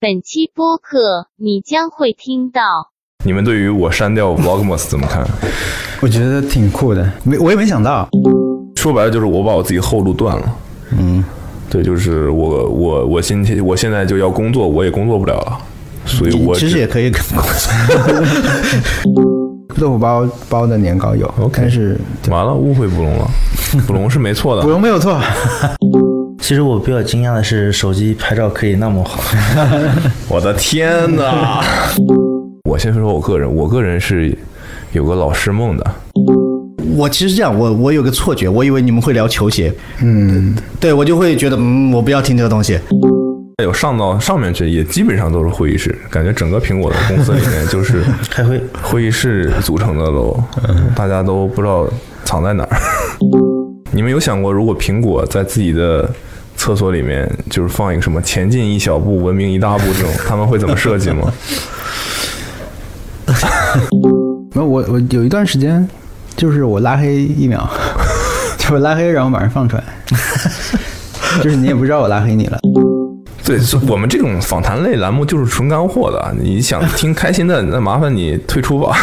本期播客你将会听到。你们对于我删掉 Vlogmas 怎么看？我觉得挺酷的，没我也没想到。说白了就是我把我自己后路断了。嗯，对，就是我我我今天我现在就要工作，我也工作不了了，所以我其实也可以跟 豆腐包包的年糕有 OK 但是完了，误会布隆了。布隆是没错的 不，龙没有错。其实我比较惊讶的是，手机拍照可以那么好。我的天哪！我先说说我个人，我个人是有个老师梦的。我其实这样，我我有个错觉，我以为你们会聊球鞋，嗯，对我就会觉得，嗯，我不要听这个东西。有上到上面去，也基本上都是会议室，感觉整个苹果的公司里面就是 开会，会议室组成的楼，大家都不知道藏在哪儿。你们有想过，如果苹果在自己的厕所里面就是放一个什么“前进一小步，文明一大步”这种，他们会怎么设计吗？那我我有一段时间，就是我拉黑一秒，就我拉黑，然后马上放出来，就是你也不知道我拉黑你了。对，我们这种访谈类栏目就是纯干货的，你想听开心的，那麻烦你退出吧。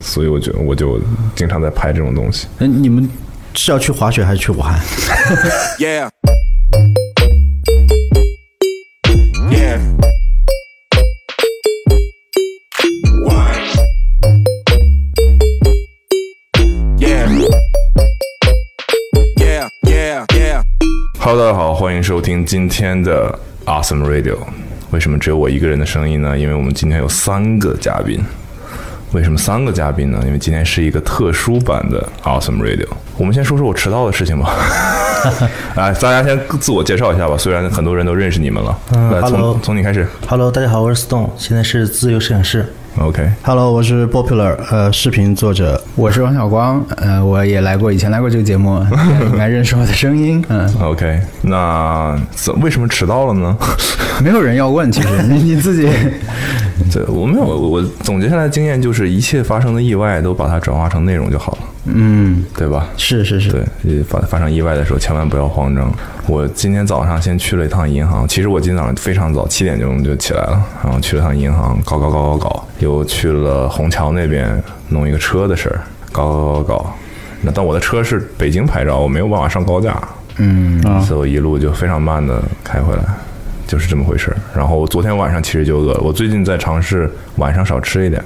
所以我就我就经常在拍这种东西。嗯，你们是要去滑雪还是去武汉？Yeah. Yeah. Yeah. Yeah, yeah, yeah. Hello，大家好，欢迎收听今天的 Awesome Radio。为什么只有我一个人的声音呢？因为我们今天有三个嘉宾。为什么三个嘉宾呢？因为今天是一个特殊版的 Awesome Radio。我们先说说我迟到的事情吧。来，大家先自我介绍一下吧。虽然很多人都认识你们了，嗯来从 hello 从你开始。Hello，大家好，我是 Stone，现在是自由摄影师。OK，Hello，我是 Popular，呃，视频作者。我是王小光，呃，我也来过，以前来过这个节目，应该认识我的声音。嗯，OK，那怎为什么迟到了呢？没有人要问，其实你 你自己，这我没有，我我总结下来的经验就是，一切发生的意外都把它转化成内容就好了，嗯，对吧？是是是，对，呃发发生意外的时候千万不要慌张。我今天早上先去了一趟银行，其实我今天早上非常早，七点钟就起来了，然后去了趟银行，搞搞搞搞搞，又去了虹桥那边弄一个车的事儿，搞搞搞搞。那但我的车是北京牌照，我没有办法上高架，嗯，所以我一路就非常慢的开回来，就是这么回事儿。然后昨天晚上其实就饿了，我最近在尝试晚上少吃一点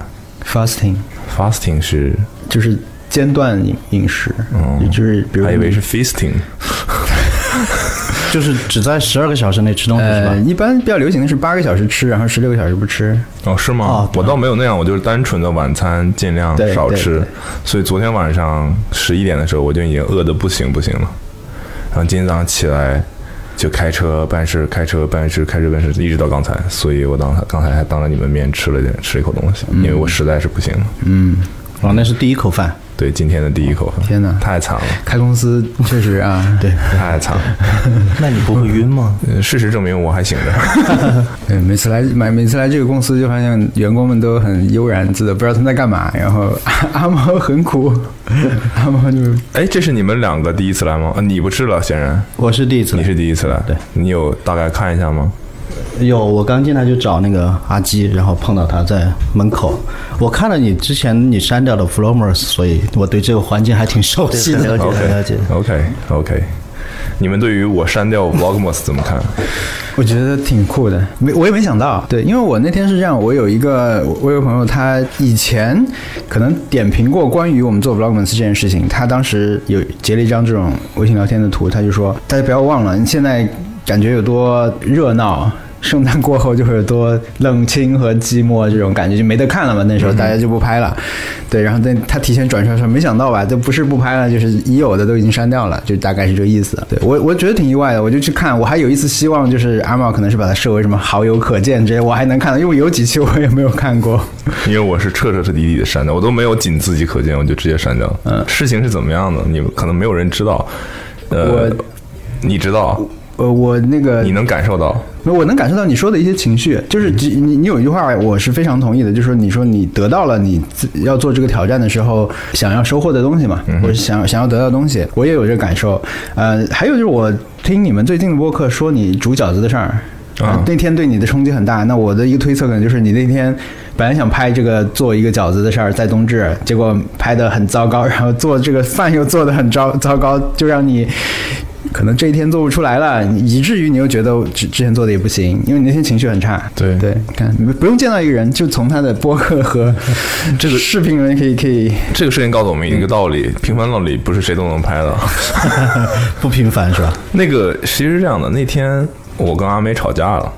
fasting，fasting 是，就是间断饮饮食，嗯就是比如还以为是 feasting。就是只在十二个小时内吃东西是呃，吧？一般比较流行的是八个小时吃，然后十六个小时不吃。哦，是吗？哦我倒没有那样，我就是单纯的晚餐尽量少吃。所以昨天晚上十一点的时候，我就已经饿得不行不行了。然后今天早上起来就开车办事，开车办事，开车办事，一直到刚才。所以我当刚才还当着你们面吃了点吃一口东西，因为我实在是不行了。嗯，哦，那是第一口饭。对，今天的第一口饭，天哪太惨了，开公司确实啊，对，太惨了。那你不会晕吗？呃事实证明我还醒着。对，每次来每每次来这个公司，就发现员工们都很悠然自得，不知道他们在干嘛。然后阿阿猫很苦，阿猫就哎，这是你们两个第一次来吗？啊，你不是了，显然我是第一次来，你是第一次来。对，你有大概看一下吗？有我刚进来就找那个阿基，然后碰到他在门口。我看了你之前你删掉的 Flomers，所以我对这个环境还挺熟，悉的。很了解，很了解。OK OK，你们对于我删掉 Vlogmas 怎么看？我觉得挺酷的，没我也没想到，对，因为我那天是这样，我有一个我有个朋友，他以前可能点评过关于我们做 vlogmas 这件事情，他当时有截了一张这种微信聊天的图，他就说大家不要忘了，你现在感觉有多热闹。圣诞过后就会有多冷清和寂寞这种感觉，就没得看了嘛。那时候大家就不拍了，对。然后但他提前转出来说，没想到吧，这不是不拍了，就是已有的都已经删掉了，就大概是这个意思。对我我觉得挺意外的，我就去看，我还有一丝希望，就是阿茂可能是把它设为什么好友可见这些，我还能看到，因为有几期我也没有看过。因为我是彻彻底底的删掉，我都没有仅自己可见，我就直接删掉了。嗯，事情是怎么样的？你们可能没有人知道。呃我，你知道，呃，我那个你能感受到。我能感受到你说的一些情绪，就是你你有一句话我是非常同意的，就是说你说你得到了你要做这个挑战的时候想要收获的东西嘛，或者想想要得到的东西，我也有这个感受。呃，还有就是我听你们最近的播客说你煮饺子的事儿，啊、那天对你的冲击很大。那我的一个推测可能就是你那天本来想拍这个做一个饺子的事儿，在冬至，结果拍的很糟糕，然后做这个饭又做的很糟糟糕，就让你可能这一天做不出来了，以至于你又觉得之之前做的也不行，因为你那天情绪很差。对对，看你们不用见到一个人，就从他的播客和 这个视频里面可以可以。这个事情告诉我们一个道理：平凡道理不是谁都能拍的。不平凡是吧？那个其实是这样的，那天我跟阿梅吵架了。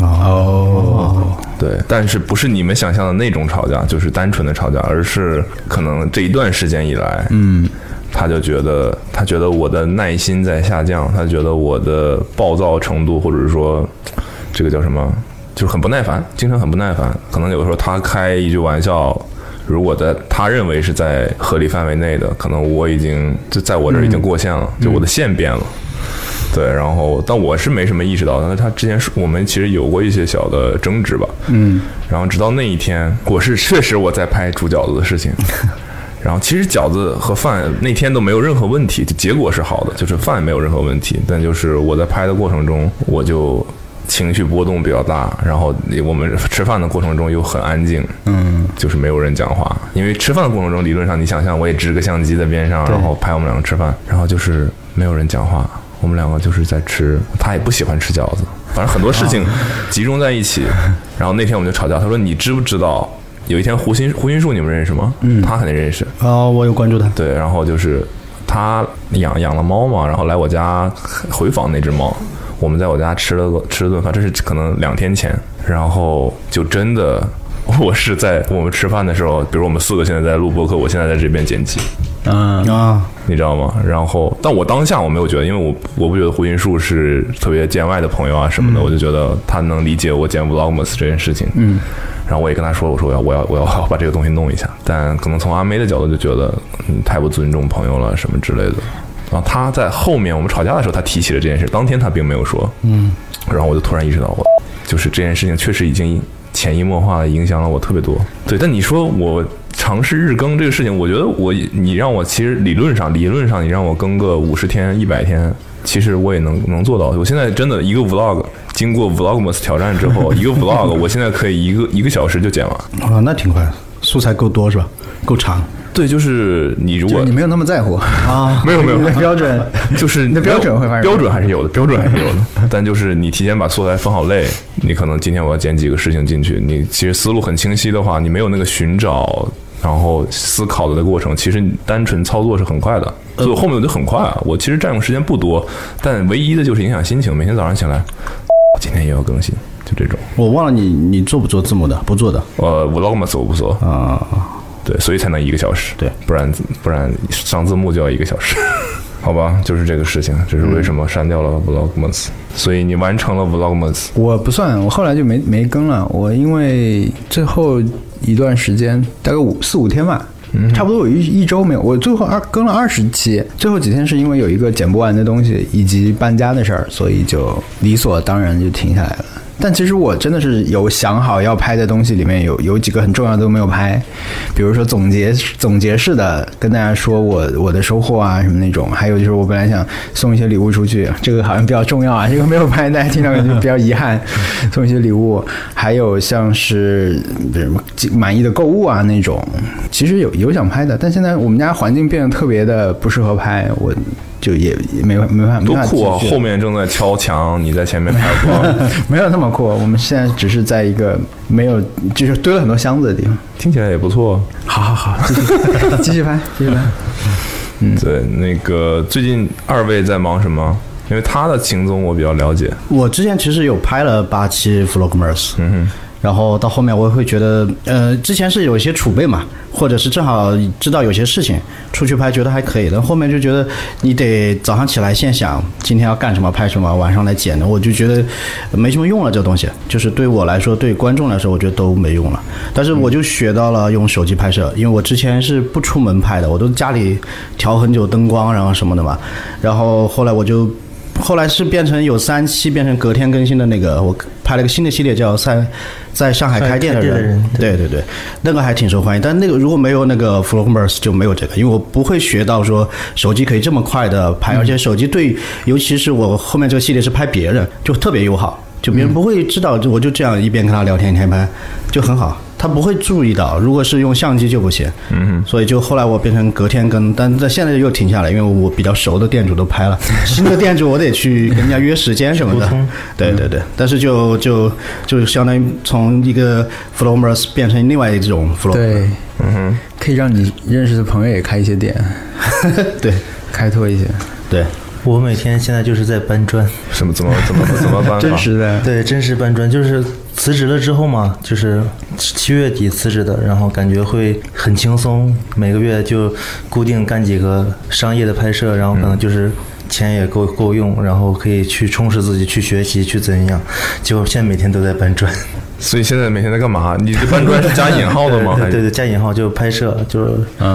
哦，对，但是不是你们想象的那种吵架，就是单纯的吵架，而是可能这一段时间以来，嗯，他就觉得他觉得我的耐心在下降，他觉得我的暴躁程度，或者是说这个叫什么，就是很不耐烦，精神很不耐烦。可能有的时候他开一句玩笑，如果在他认为是在合理范围内的，可能我已经就在我这儿已经过线了，就我的线变了。对，然后但我是没什么意识到，但是他之前是我们其实有过一些小的争执吧，嗯，然后直到那一天，我是确实我在拍煮饺子的事情，然后其实饺子和饭那天都没有任何问题，结果是好的，就是饭没有任何问题，但就是我在拍的过程中，我就情绪波动比较大，然后我们吃饭的过程中又很安静，嗯，就是没有人讲话，因为吃饭的过程中，理论上你想象我也支个相机在边上，然后拍我们两个吃饭，然后就是没有人讲话。我们两个就是在吃，他也不喜欢吃饺子，反正很多事情集中在一起。然后那天我们就吵架，他说：“你知不知道有一天胡心胡心树你们认识吗？嗯，他肯定认识。哦，我有关注他。对，然后就是他养养了猫嘛，然后来我家回访那只猫，我们在我家吃了个吃了顿饭，这是可能两天前，然后就真的 我是在我们吃饭的时候，比如我们四个现在在录播客，我现在在这边剪辑。”嗯啊，你知道吗？然后，但我当下我没有觉得，因为我我不觉得胡云树是特别见外的朋友啊什么的，我就觉得他能理解我剪 vlogmas 这件事情。嗯，然后我也跟他说，我说我要我要我要把这个东西弄一下，但可能从阿妹的角度就觉得你太不尊重朋友了什么之类的。然后他在后面我们吵架的时候，他提起了这件事，当天他并没有说。嗯，然后我就突然意识到，我就是这件事情确实已经潜移默化的影响了我特别多。对，但你说我。尝试日更这个事情，我觉得我你让我其实理论上理论上你让我更个五十天一百天，其实我也能能做到。我现在真的一个 vlog 经过 vlogmas 挑战之后，一个 vlog 我现在可以一个一个小时就剪完。啊，那挺快，素材够多是吧？够长。对，就是你如果你没有那么在乎 啊，没有没有你的标准就是 你的标准会标准还是有的，标准还是有的。但就是你提前把素材分好类，你可能今天我要剪几个事情进去，你其实思路很清晰的话，你没有那个寻找。然后思考的过程，其实你单纯操作是很快的，所以我后面我就很快啊。我其实占用时间不多，但唯一的就是影响心情。每天早上起来，今天也要更新，就这种。我忘了你你做不做字幕的？不做的。呃，vlogmas 我不做啊，对，所以才能一个小时。对，不然不然上字幕就要一个小时。好吧，就是这个事情，这是为什么删掉了 vlogmas。所以你完成了 vlogmas，我不算，我后来就没没更了。我因为最后一段时间，大概五四五天吧，差不多有一一周没有。我最后二更了二十期，最后几天是因为有一个剪不完的东西以及搬家的事儿，所以就理所当然就停下来了。但其实我真的是有想好要拍的东西，里面有有几个很重要的都没有拍，比如说总结总结式的跟大家说我我的收获啊什么那种，还有就是我本来想送一些礼物出去，这个好像比较重要啊，这个没有拍，大家听到感觉比较遗憾，送一些礼物，还有像是什么满意的购物啊那种，其实有有想拍的，但现在我们家环境变得特别的不适合拍，我就也也没法没办法多酷啊！后面正在敲墙，你在前面拍 vlog，没有那么酷，我们现在只是在一个没有就是堆了很多箱子的地方。听起来也不错。好好好，继续 继续拍，继续拍。嗯对，那个最近二位在忙什么？因为他的行踪我比较了解。我之前其实有拍了八期 vlogmas，嗯哼。然后到后面我会觉得，呃，之前是有一些储备嘛，或者是正好知道有些事情出去拍，觉得还可以。但后面就觉得你得早上起来先想今天要干什么、拍什么，晚上来剪的，我就觉得没什么用了。这东西就是对我来说，对观众来说，我觉得都没用了。但是我就学到了用手机拍摄，因为我之前是不出门拍的，我都家里调很久灯光，然后什么的嘛。然后后来我就。后来是变成有三期变成隔天更新的那个，我拍了个新的系列叫在在上海开店的人人，对对对，那个还挺受欢迎。但那个如果没有那个 Vlogmas 就没有这个，因为我不会学到说手机可以这么快的拍，而且手机对，尤其是我后面这个系列是拍别人，就特别友好。就别人不会知道，就我就这样一边跟他聊天一边拍，就很好。他不会注意到，如果是用相机就不行。嗯哼。所以就后来我变成隔天跟，但在现在又停下来，因为我比较熟的店主都拍了，新的店主我得去跟人家约时间什么的。对对对，但是就就就相当于从一个 flowers 变成另外一种 flow。对，嗯哼，可以让你认识的朋友也开一些店，对开拓一些。对，我每天现在就是在搬砖，什么怎么怎么怎么搬法？真实的，对，真实搬砖，就是辞职了之后嘛，就是七月底辞职的，然后感觉会很轻松，每个月就固定干几个商业的拍摄，然后可能就是钱也够够用，然后可以去充实自己，去学习，去怎样。结果现在每天都在搬砖，所以现在每天在干嘛？你这搬砖是加引号的吗？对对，加引号就拍摄，就是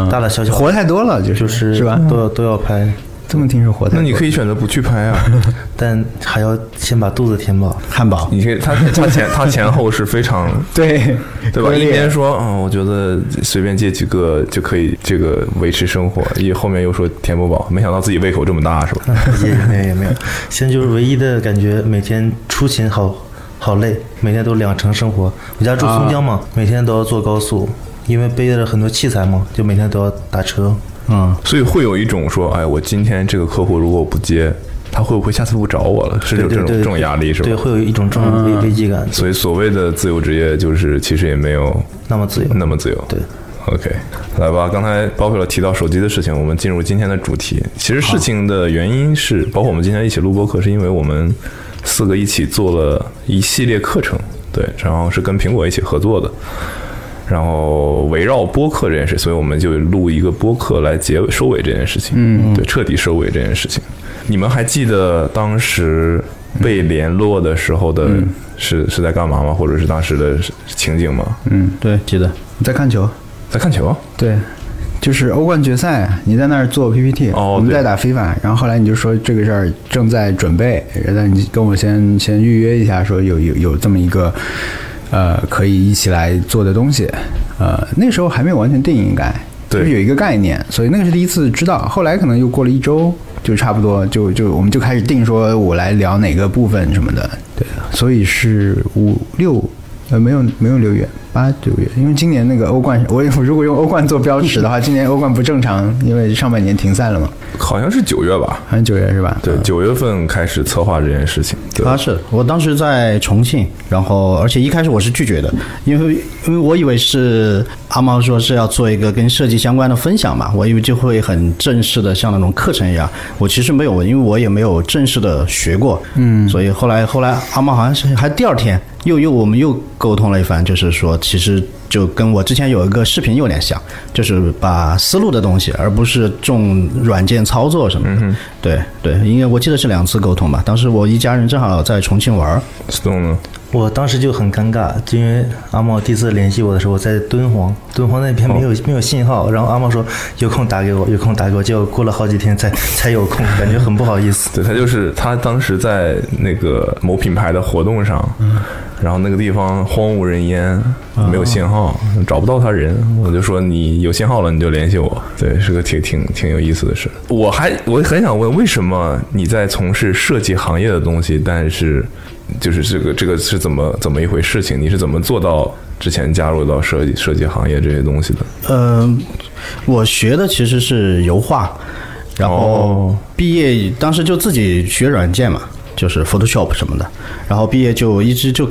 大大小小活太多了，就是就是是吧？都要都要拍，这么听说活的，那你可以选择不去拍啊。但还要先把肚子填饱。汉堡。你可以，他他前他前后是非常 对对吧？一边说，嗯，我觉得随便借几个就可以这个维持生活，一后面又说填不饱，没想到自己胃口这么大，是吧？也没有也没有，现在就是唯一的感觉，每天出勤好好累，每天都两程生活。我家住松江嘛，每天都要坐高速，因为背着很多器材嘛，就每天都要打车。嗯，所以会有一种说，哎，我今天这个客户如果我不接，他会不会下次不找我了？是有这种这种压力是吧对，？会有一种这种危危机感，所以所谓的自由职业，就是其实也没有那么自由。那么自由。对。OK，来吧。刚才包括了提到手机的事情，我们进入今天的主题。其实事情的原因是，包括我们今天一起录播课，是因为我们四个一起做了一系列课程，对，然后是跟苹果一起合作的。然后围绕播客这件事，所以我们就录一个播客来结尾收尾这件事情，嗯，对，彻底收尾这件事情。你们还记得当时被联络的时候的是、是在干嘛吗？或者是当时的情景吗？嗯，对，记得。你在看球？在看球？对，就是欧冠决赛，你在那儿做 PPT，、哦对我们在打 FIFA，然后后来你就说这个事儿正在准备，然后你跟我先先预约一下，说有有有这么一个呃可以一起来做的东西，呃那时候还没有完全定，应该对就是有一个概念，所以那个是第一次知道，后来可能又过了一周。就差不多，就就我们就开始定说，我来聊哪个部分什么的，对，所以是五六呃，没有没有六月，八九月，因为今年那个欧冠，我我如果用欧冠做标尺的话，今年欧冠不正常，因为上半年停赛了嘛，好像是九月吧？好像九月是吧？对，九月份开始策划这件事情。对，啊，是我当时在重庆，然后而且一开始我是拒绝的，因为因为我以为是阿猫说是要做一个跟设计相关的分享嘛，我以为就会很正式的像那种课程一样，我其实没有，因为我也没有正式的学过，嗯，所以后来后来阿猫好像是还第二天又又我们又沟通了一番，就是说其实。就跟我之前有一个视频有点像，就是把思路的东西，而不是重软件操作什么的。对对，因为我记得是两次沟通吧。当时我一家人正好在重庆玩儿？我当时就很尴尬，因为阿茂第一次联系我的时候，我在敦煌，敦煌那边没有、没有信号，然后阿茂说有空打给我，有空打给我，结果过了好几天才才有空，感觉很不好意思。对他就是他当时在那个某品牌的活动上，然后那个地方荒无人烟，没有信号，找不到他人，我就说你有信号了你就联系我。对，是个挺挺挺有意思的事。我还我很想问，为什么你在从事设计行业的东西，但是就是这个这个是怎么怎么一回事情？你是怎么做到之前加入到设计设计行业这些东西的？嗯，我学的其实是油画，然后哦毕业当时就自己学软件嘛，就是 Photoshop 什么的，然后毕业就一直就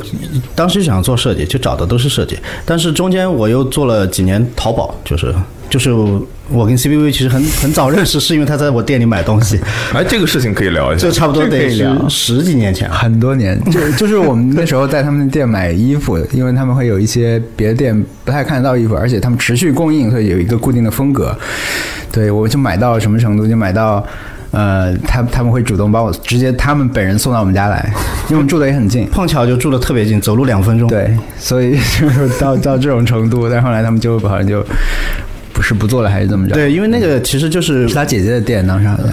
当时就想做设计，就找的都是设计，但是中间我又做了几年淘宝，就是就是我跟 CBV 其实很很早认识，是因为他在我店里买东西，哎，这个事情可以聊一下就。差不多得十几年前。很多年，就就是我们那时候在他们店买衣服，因为他们会有一些别的店不太看得到衣服，而且他们持续供应，所以有一个固定的风格。对，我就买到什么程度，就买到。呃，他他们会主动把我直接他们本人送到我们家来，因为我们住的也很近。碰巧就住的特别近，走路两分钟。对，所以就是到到这种程度，但后来他们就好像就不是不做了还是怎么着？，对，因为那个其实就是是他姐姐的店，当时好像。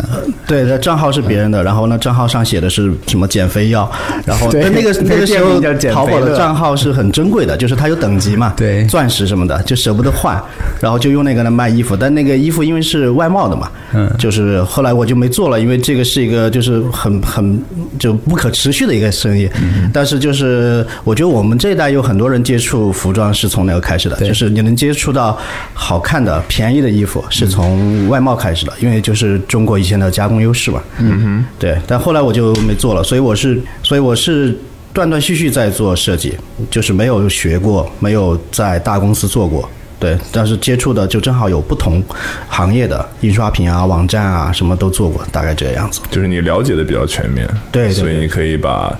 对，他账号是别人的，然后呢，账号上写的是什么减肥药，然后那个那个那个时候淘宝的账号是很珍贵的，就是它有等级嘛，对钻石什么的，就舍不得换，然后就用那个来卖衣服，但那个衣服因为是外贸的嘛，嗯。就是后来我就没做了，因为这个是一个就是很很就不可持续的一个生意，嗯但是就是我觉得我们这一代有很多人接触服装是从那个开始的，就是你能接触到好看的、便宜的衣服是从外贸开始的，因为就是中国以前的加工优势嘛。嗯哼，对。但后来我就没做了，所以我是，所以我是断断续续在做设计，就是没有学过，没有在大公司做过。对，但是接触的就正好有不同行业的印刷品啊、网站啊，什么都做过，大概这个样子。就是你了解的比较全面，对对对所以你可以把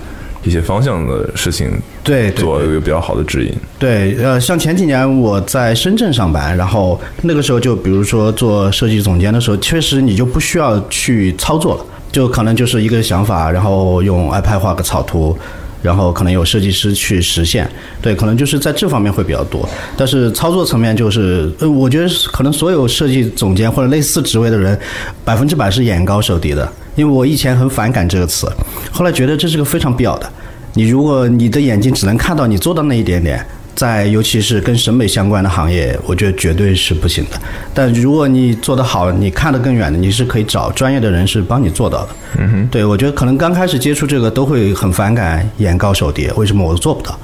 一些方向的事情对对做一个比较好的指引。对，呃，像前几年我在深圳上班，然后那个时候就比如说做设计总监的时候，确实你就不需要去操作了，就可能就是一个想法，然后用 iPad 画个草图。然后可能有设计师去实现，对，可能就是在这方面会比较多。但是操作层面就是，呃，我觉得可能所有设计总监或者类似职位的人，百分之百是眼高手低的。因为我以前很反感这个词，后来觉得这是个非常必要的。你如果你的眼睛只能看到你做到那一点点，在尤其是跟审美相关的行业，我觉得绝对是不行的。但如果你做得好，你看得更远的，你是可以找专业的人士帮你做到的。嗯哼，对我觉得可能刚开始接触这个都会很反感，眼高手低，为什么我做不到？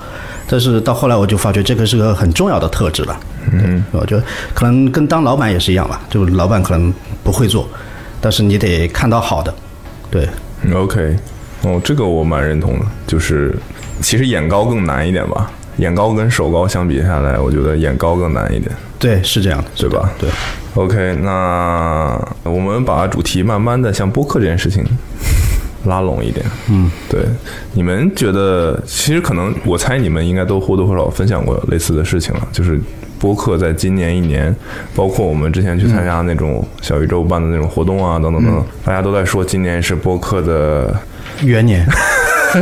但是到后来我就发觉这个是个很重要的特质了。嗯，我觉得可能跟当老板也是一样吧，就老板可能不会做，但是你得看到好的，对。嗯 OK，哦，这个我蛮认同的，就是其实眼高更难一点吧。眼高跟手高相比下来，我觉得眼高更难一点，对，是这样的，对吧？对。OK，那我们把主题慢慢的向播客这件事情 拉拢一点。嗯，对，你们觉得，其实可能我猜你们应该都或多或少分享过类似的事情了，就是播客在今年一年，包括我们之前去参加那种小宇宙办的那种活动啊，等等等等，大家都在说今年是播客的元年，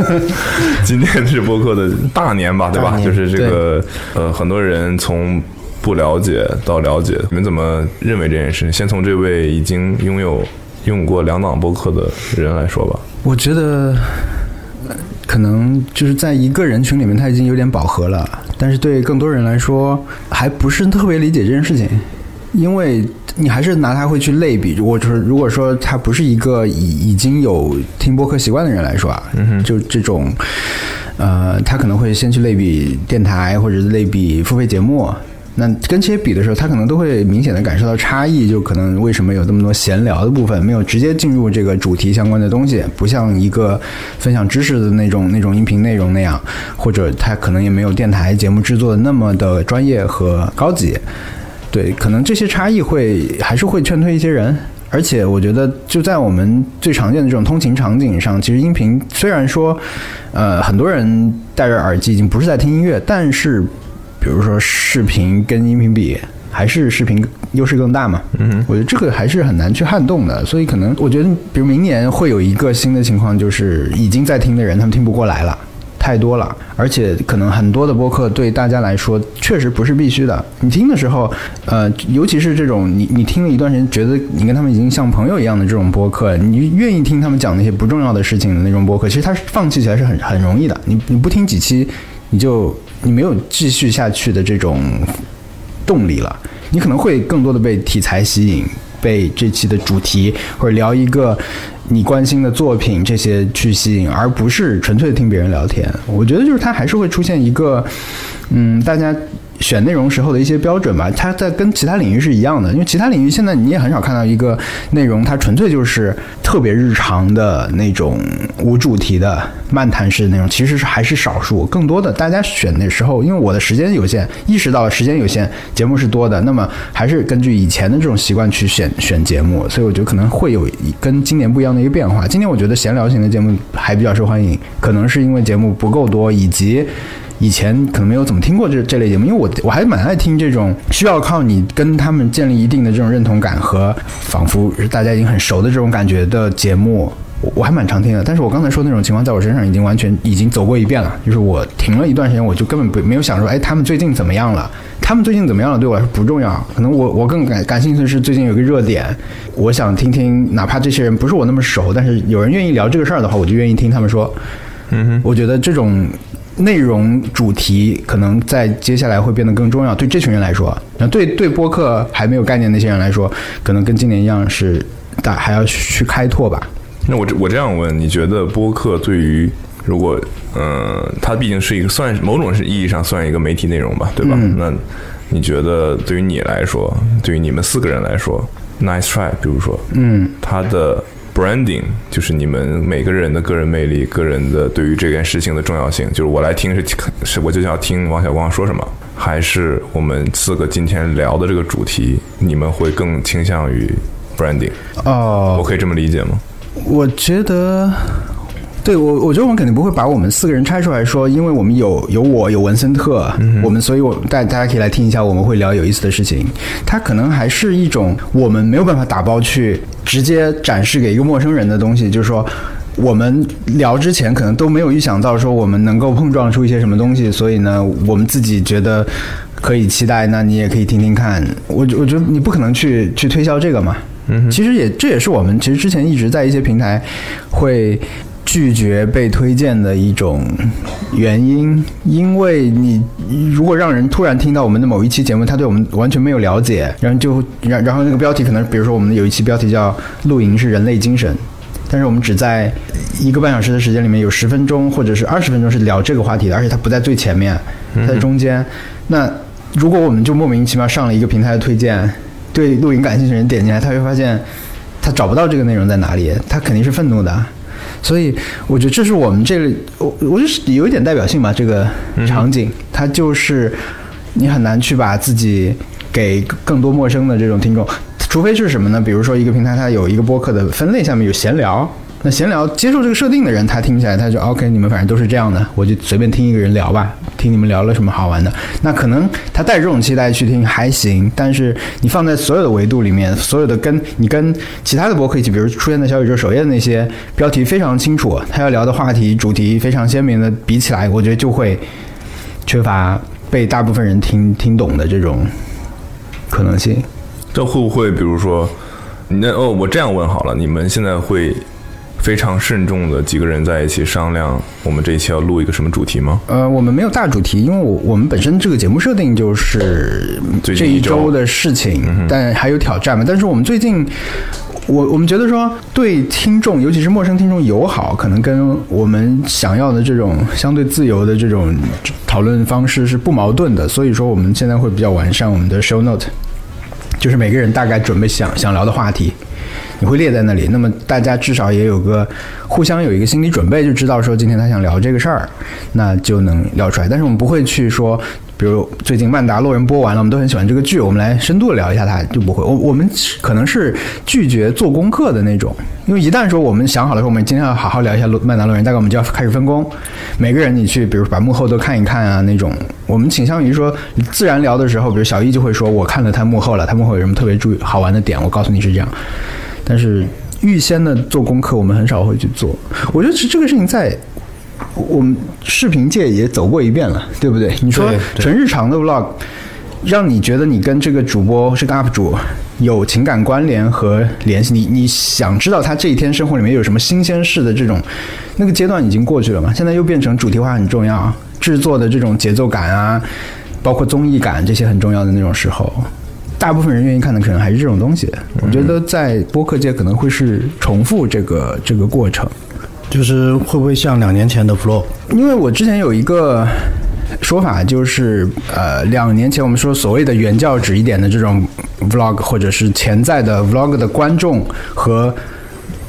今年是播客的大年吧，对吧？就是这个呃，很多人从不了解到了解，你们怎么认为这件事？先从这位已经拥有用过两档播客的人来说吧。我觉得呃可能就是在一个人群里面，他已经有点饱和了，但是对更多人来说，还不是特别理解这件事情，因为你还是拿它会去类比。如果就是如果说他不是一个已已经有听播客习惯的人来说啊，就这种。呃，他可能会先去类比电台，或者是类比付费节目。那跟这些比的时候，他可能都会明显的感受到差异，就可能为什么有这么多闲聊的部分，没有直接进入这个主题相关的东西，不像一个分享知识的那种 那种音频内容那样，或者他可能也没有电台节目制作的那么的专业和高级。对，可能这些差异会还是会劝退一些人。而且我觉得，就在我们最常见的这种通勤场景上，其实音频虽然说，呃，很多人戴着耳机已经不是在听音乐，但是，比如说视频跟音频比，还是视频优势更大嘛。嗯，我觉得这个还是很难去撼动的。所以可能我觉得，比如明年会有一个新的情况，就是已经在听的人他们听不过来了。太多了，而且可能很多的播客对大家来说确实不是必须的。你听的时候，呃，尤其是这种你你听了一段时间，觉得你跟他们已经像朋友一样的这种播客，你愿意听他们讲那些不重要的事情的那种播客，其实它放弃起来是很很容易的。你你不听几期，你就你没有继续下去的这种动力了。你可能会更多的被题材吸引，被这期的主题或者聊一个你关心的作品这些去吸引，而不是纯粹听别人聊天。我觉得就是它还是会出现一个，嗯，大家。选内容时候的一些标准吧，它在跟其他领域是一样的，因为其他领域现在你也很少看到一个内容，它纯粹就是特别日常的那种无主题的漫谈式的内容，其实是还是少数，更多的大家选的时候，因为我的时间有限，意识到了时间有限，节目是多的，那么还是根据以前的这种习惯去选选节目，所以我觉得可能会有跟今年不一样的一个变化。今年我觉得闲聊型的节目还比较受欢迎，可能是因为节目不够多，以及。以前可能没有怎么听过这这类节目，因为我我还蛮爱听这种需要靠你跟他们建立一定的这种认同感和仿佛大家已经很熟的这种感觉的节目。我还蛮常听的。但是我刚才说那种情况，在我身上已经完全已经走过一遍了。就是我停了一段时间，我就根本不没有想说，哎，他们最近怎么样了？他们最近怎么样了？对我来说不重要。可能我我更感感兴趣的是最近有个热点，我想听听，哪怕这些人不是我那么熟，但是有人愿意聊这个事儿的话，我就愿意听他们说。嗯哼，我觉得这种内容主题可能在接下来会变得更重要，对这群人来说，那对对播客还没有概念那些人来说，可能跟今年一样是大还要去开拓吧。那我这我这样问，你觉得播客对于如果呃，它毕竟是一个算某种是意义上算一个媒体内容吧，对吧？那你觉得对于你来说，对于你们四个人来说，Nice Try，比如说，嗯，它的 branding 就是你们每个人的个人魅力、个人的对于这件事情的重要性，就是我来听是是我就想听王小光说什么，还是我们四个今天聊的这个主题，你们会更倾向于 branding？哦、我可以这么理解吗？我觉得，对我，我觉得我们肯定不会把我们四个人拆出来说，因为我们有有我有文森特，我们所以我大大家可以来听一下，我们会聊有意思的事情。它可能还是一种我们没有办法打包去直接展示给一个陌生人的东西，就是说。我们聊之前可能都没有预想到说我们能够碰撞出一些什么东西，所以呢，我们自己觉得可以期待，那你也可以听听看。我我觉得你不可能去去推销这个嘛，嗯其实也这也是我们其实之前一直在一些平台会拒绝被推荐的一种原因，因为你如果让人突然听到我们的某一期节目，他对我们完全没有了解，然后就然然后那个标题可能比如说我们有一期标题叫“露营是人类精神”。但是我们只在一个半小时的时间里面有十分钟或者是二十分钟是聊这个话题的，而且它不在最前面，它在中间。那如果我们就莫名其妙上了一个平台的推荐，对露营感兴趣的人点进来，他会发现他找不到这个内容在哪里，他肯定是愤怒的。所以我觉得这是我们这个，我我就是有一点代表性吧，这个场景，它就是你很难去把自己给更多陌生的这种听众。除非是什么呢？比如说一个平台它有一个播客的分类，下面有闲聊。那闲聊接受这个设定的人，他听起来他就 OK，你们反正都是这样的，我就随便听一个人聊吧，听你们聊了什么好玩的。那可能他带着这种期待去听还行，但是你放在所有的维度里面，所有的跟你跟其他的博客一起，比如出现在小宇宙首页的那些标题非常清楚，他要聊的话题主题非常鲜明的比起来，我觉得就会缺乏被大部分人听听懂的这种可能性。这会不会，比如说，那哦，我这样问好了，你们现在会非常慎重的几个人在一起商量，我们这一期要录一个什么主题吗？呃，我们没有大主题，因为我我们本身这个节目设定就是这一周的事情，但还有挑战嘛。但是我们最近，我我们觉得说对听众，尤其是陌生听众友好，可能跟我们想要的这种相对自由的这种讨论方式是不矛盾的。所以说，我们现在会比较完善我们的 show note，就是每个人大概准备想想聊的话题。你会列在那里，那么大家至少也有个互相有一个心理准备，就知道说今天他想聊这个事儿，那就能聊出来。但是我们不会去说，比如最近《曼达洛人》播完了，我们都很喜欢这个剧，我们来深度聊一下它，就不会。我我们可能是拒绝做功课的那种，因为一旦说我们想好了说我们今天要好好聊一下《曼达洛人》，大概我们就要开始分工，每个人你去，比如把幕后都看一看啊那种。我们倾向于说自然聊的时候，比如小易就会说，我看了他幕后了，他幕后有什么特别注意好玩的点，我告诉你是这样。但是预先的做功课，我们很少会去做。我觉得这个事情在我们视频界也走过一遍了，对不对？你说纯日常的 vlog，让你觉得你跟这个主播这个 UP 主有情感关联和联系，你你想知道他这一天生活里面有什么新鲜事的这种那个阶段已经过去了嘛？现在又变成主题化很重要，制作的这种节奏感啊，包括综艺感这些很重要的那种时候。大部分人愿意看的可能还是这种东西，我觉得在播客界可能会是重复这个这个过程。就是会不会像两年前的 Flow？因为我之前有一个说法，就是呃，两年前我们说所谓的原教旨一点的这种 vlog，或者是潜在的 vlog 的观众和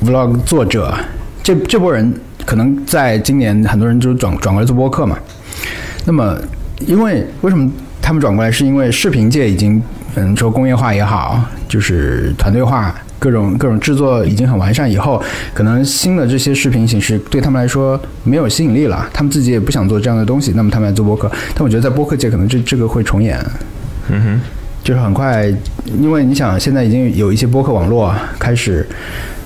vlog 作者，这这波人可能在今年很多人就转转过来做播客嘛。那么，因为为什么他们转过来，是因为视频界已经嗯说工业化也好，就是团队化。各种各种制作已经很完善以后，可能新的这些视频形式对他们来说没有吸引力了，他们自己也不想做这样的东西，那么他们来做播客。但我觉得在播客界可能这这个会重演，嗯哼，就是很快，因为你想现在已经有一些播客网络开始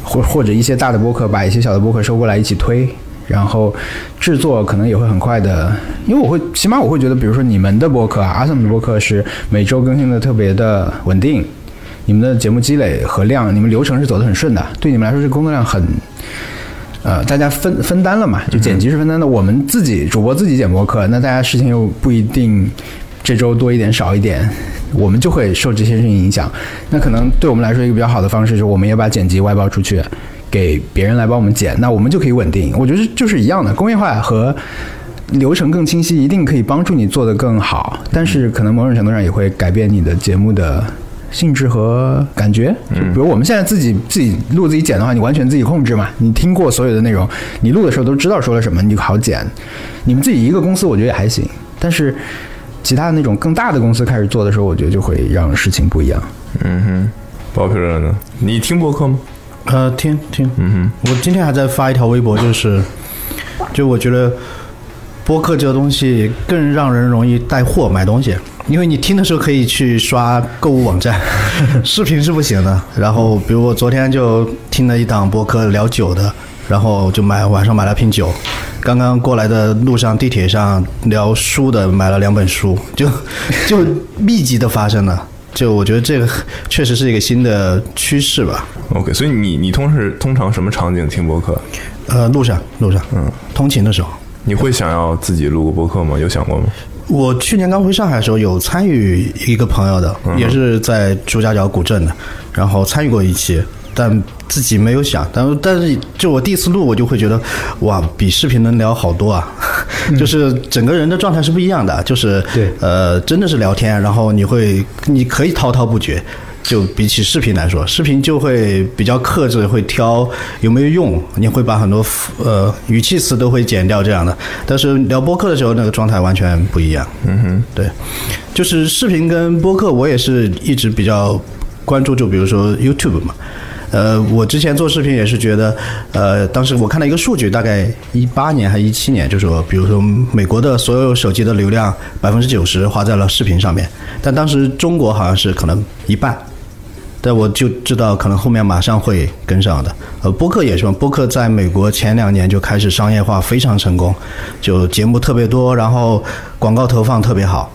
或或者一些大的播客把一些小的播客收过来一起推，然后制作可能也会很快的，因为我会起码我会觉得，比如说你们的播客啊，阿 m 的播客是每周更新的特别的稳定，你们的节目积累和量，你们流程是走得很顺的，对你们来说这工作量很。呃，大家分分担了嘛，就剪辑是分担的。我们自己主播自己剪播客，那大家事情又不一定这周多一点少一点，我们就会受这些事情影响。那可能对我们来说一个比较好的方式，就是我们也把剪辑外包出去，给别人来帮我们剪，那我们就可以稳定。我觉得就是一样的，工业化和流程更清晰，一定可以帮助你做得更好，但是可能某种程度上也会改变你的节目的。性质和感觉，就比如我们现在自己自己录自己剪的话，你完全自己控制嘛。你听过所有的内容，你录的时候都知道说了什么，你就好剪。你们自己一个公司，我觉得也还行。但是其他的那种更大的公司开始做的时候，我觉得就会让事情不一样。嗯哼，包皮人呢？你听播客吗？呃，听听，嗯哼，我今天还在发一条微博，就是，就我觉得播客这个东西更让人容易带货买东西，因为你听的时候可以去刷购物网站，视频是不行的。然后，比如我昨天就听了一档播客聊酒的，然后就买晚上买了瓶酒。刚刚过来的路上，地铁上聊书的买了两本书，就就密集的发生了。就我觉得这个 确实是一个新的趋势吧。OK，所以你你通是通常什么场景听播客？呃，路上路上，嗯，通勤的时候。你会想要自己录个播客吗？有想过吗？我去年刚回上海的时候，有参与一个朋友的，也是在朱家角古镇的，然后参与过一期，但自己没有想，但但是就我第一次录，我就会觉得，哇，比视频能聊好多啊，就是整个人的状态是不一样的，就是对呃，真的是聊天，然后你会你可以滔滔不绝。就比起视频来说，视频就会比较克制，会挑有没有用，你会把很多呃语气词都会剪掉这样的。但是聊播客的时候，那个状态完全不一样。嗯哼，对，就是视频跟播客，我也是一直比较关注，就比如说 YouTube 嘛。呃，我之前做视频也是觉得，呃，当时我看到一个数据，大概一八年还一七年，就是说，比如说美国的所有手机的流量百分之九十花在了视频上面，但当时中国好像是可能一半。但我就知道，可能后面马上会跟上的。呃，播客也是嘛，播客在美国前两年就开始商业化，非常成功，就节目特别多，然后广告投放特别好。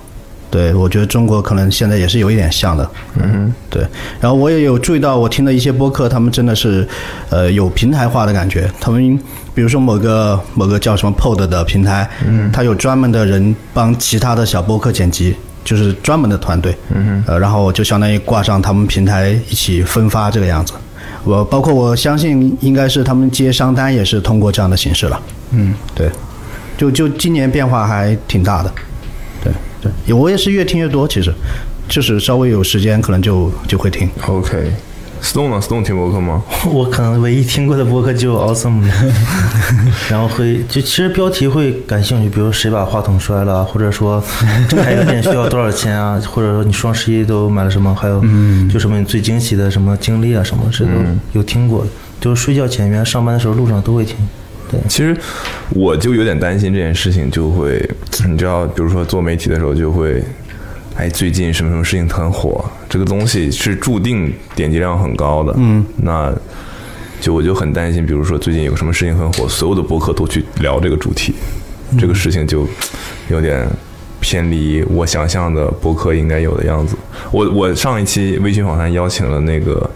对，我觉得中国可能现在也是有一点像的。嗯，对。然后我也有注意到，我听的一些播客，他们真的是，呃，有平台化的感觉。他们比如说某个某个叫什么 Pod 的平台，嗯，它有专门的人帮其他的小播客剪辑。就是专门的团队，嗯呃，然后就相当于挂上他们平台一起分发这个样子。我包括我相信应该是他们接商单也是通过这样的形式了。嗯，对，就就今年变化还挺大的。对对，我也是越听越多，其实就是稍微有时间可能就就会听。OK。Stone 呢？Stone 听播客吗？我可能唯一听过的播客就 Awesome，然后会就其实标题会感兴趣，比如谁把话筒摔了，或者说开个店需要多少钱啊，或者说你双十一都买了什么，还有就什么你最惊喜的什么经历啊什么，这都有听过的。就是睡觉前、原来上班的时候路上都会听。对，其实我就有点担心这件事情，就会你知道，比如说做媒体的时候就会。哎，最近什么什么事情很火？这个东西是注定点击量很高的。嗯，那就我就很担心，比如说最近有什么事情很火，所有的博客都去聊这个主题，这个事情就有点偏离我想象的博客应该有的样子。我我上一期微信访谈邀请了那个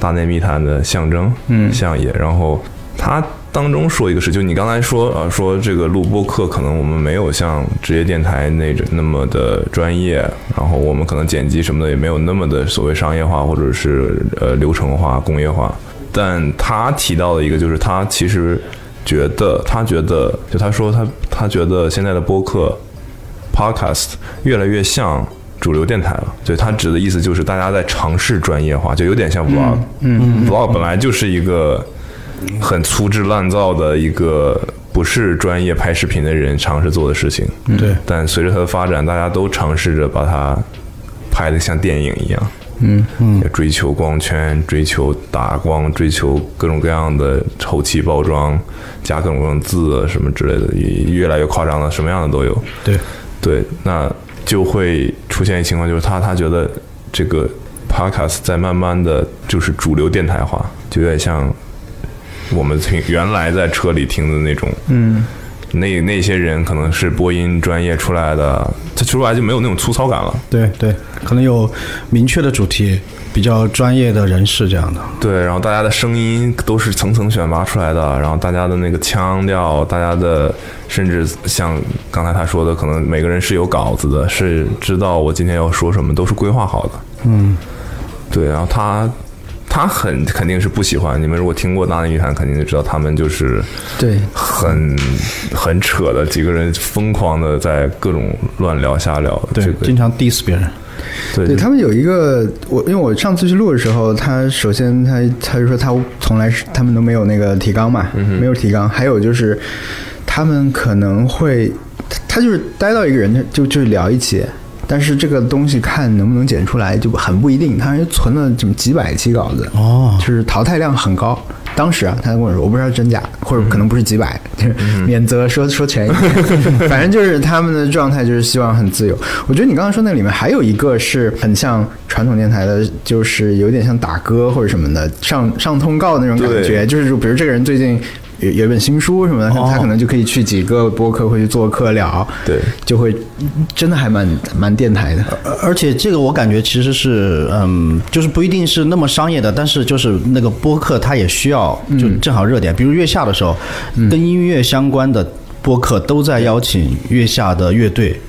大内密谈的象征，嗯，相爷，然后他。当中说一个事，就你刚才说啊，说这个录播课可能我们没有像职业电台那种那么的专业，然后我们可能剪辑什么的也没有那么的所谓商业化或者是呃流程化、工业化。但他提到的一个就是他其实觉得，他觉得就他说他他觉得现在的播客 podcast 越来越像主流电台了。对他指的意思就是大家在尝试专业化，就有点像 vlog。嗯，vlog 本来就是一个。很粗制滥造的一个不是专业拍视频的人尝试做的事情，对。但随着它的发展，大家都尝试着把它拍的像电影一样，嗯嗯，追求光圈，追求打光，追求各种各样的后期包装，加各种各样的字啊什么之类的，越来越夸张了，什么样的都有。对对，那就会出现一情况，就是他他觉得这个 podcast 在慢慢的就是主流电台化。就有点像我们听原来在车里听的那种，嗯，那那些人可能是播音专业出来的，他出来就没有那种粗糙感了。对对，可能有明确的主题，比较专业的人士这样的。对，然后大家的声音都是层层选拔出来的，然后大家的那个腔调，大家的甚至像刚才他说的，可能每个人是有稿子的，是知道我今天要说什么，都是规划好的。嗯，对，然后他他很肯定是不喜欢你们，如果听过《大内密谈》，肯定就知道他们就是对很很扯的几个人，疯狂的在各种乱聊瞎聊。对，这个经常 diss 别人。对对他们有一个，我因为我上次去录的时候，他首先他他就说他从来是他们都没有那个提纲嘛，没有提纲，还有就是他们可能会，他他就是待到一个人就就聊一期。但是这个东西看能不能剪出来就很不一定，他是存了这么几百期稿子，哦就是淘汰量很高。当时啊，他跟我说，我不知道真假，或者可能不是几百，就是免责说说全一点。反正就是他们的状态就是希望很自由。我觉得你刚刚说那里面还有一个是很像传统电台的，就是有点像打歌或者什么的，上上通告那种感觉，就是比如这个人最近。有有一本新书什么的，哦他可能就可以去几个播客会去做客聊，对就会真的还蛮蛮电台的。而而且这个我感觉其实是，嗯，就是不一定是那么商业的，但是就是那个播客它也需要，就正好热点，比如月下的时候，跟音乐相关的播客都在邀请月下的乐队。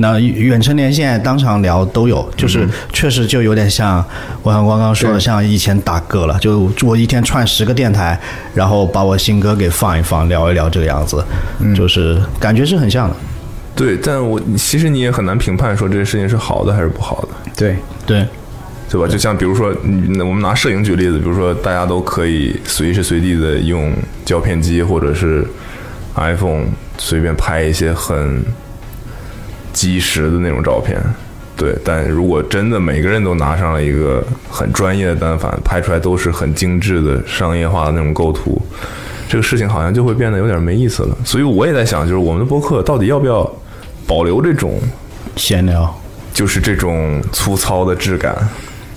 那远程连线、当场聊都有，就是确实就有点像我刚刚刚说的，像以前打歌了，就我一天串十个电台，然后把我新歌给放一放，聊一聊这个样子，就是感觉是很像的。对，但我其实你也很难评判说这件事情是好的还是不好的。对，对，对吧？就像比如说，嗯我们拿摄影举例子，比如说大家都可以随时随地的用胶片机或者是 iPhone 随便拍一些很即时的那种照片，对。但如果真的每个人都拿上了一个很专业的单反，拍出来都是很精致的商业化的那种构图，这个事情好像就会变得有点没意思了。所以我也在想，就是我们的播客到底要不要保留这种闲聊。就是这种粗糙的质感，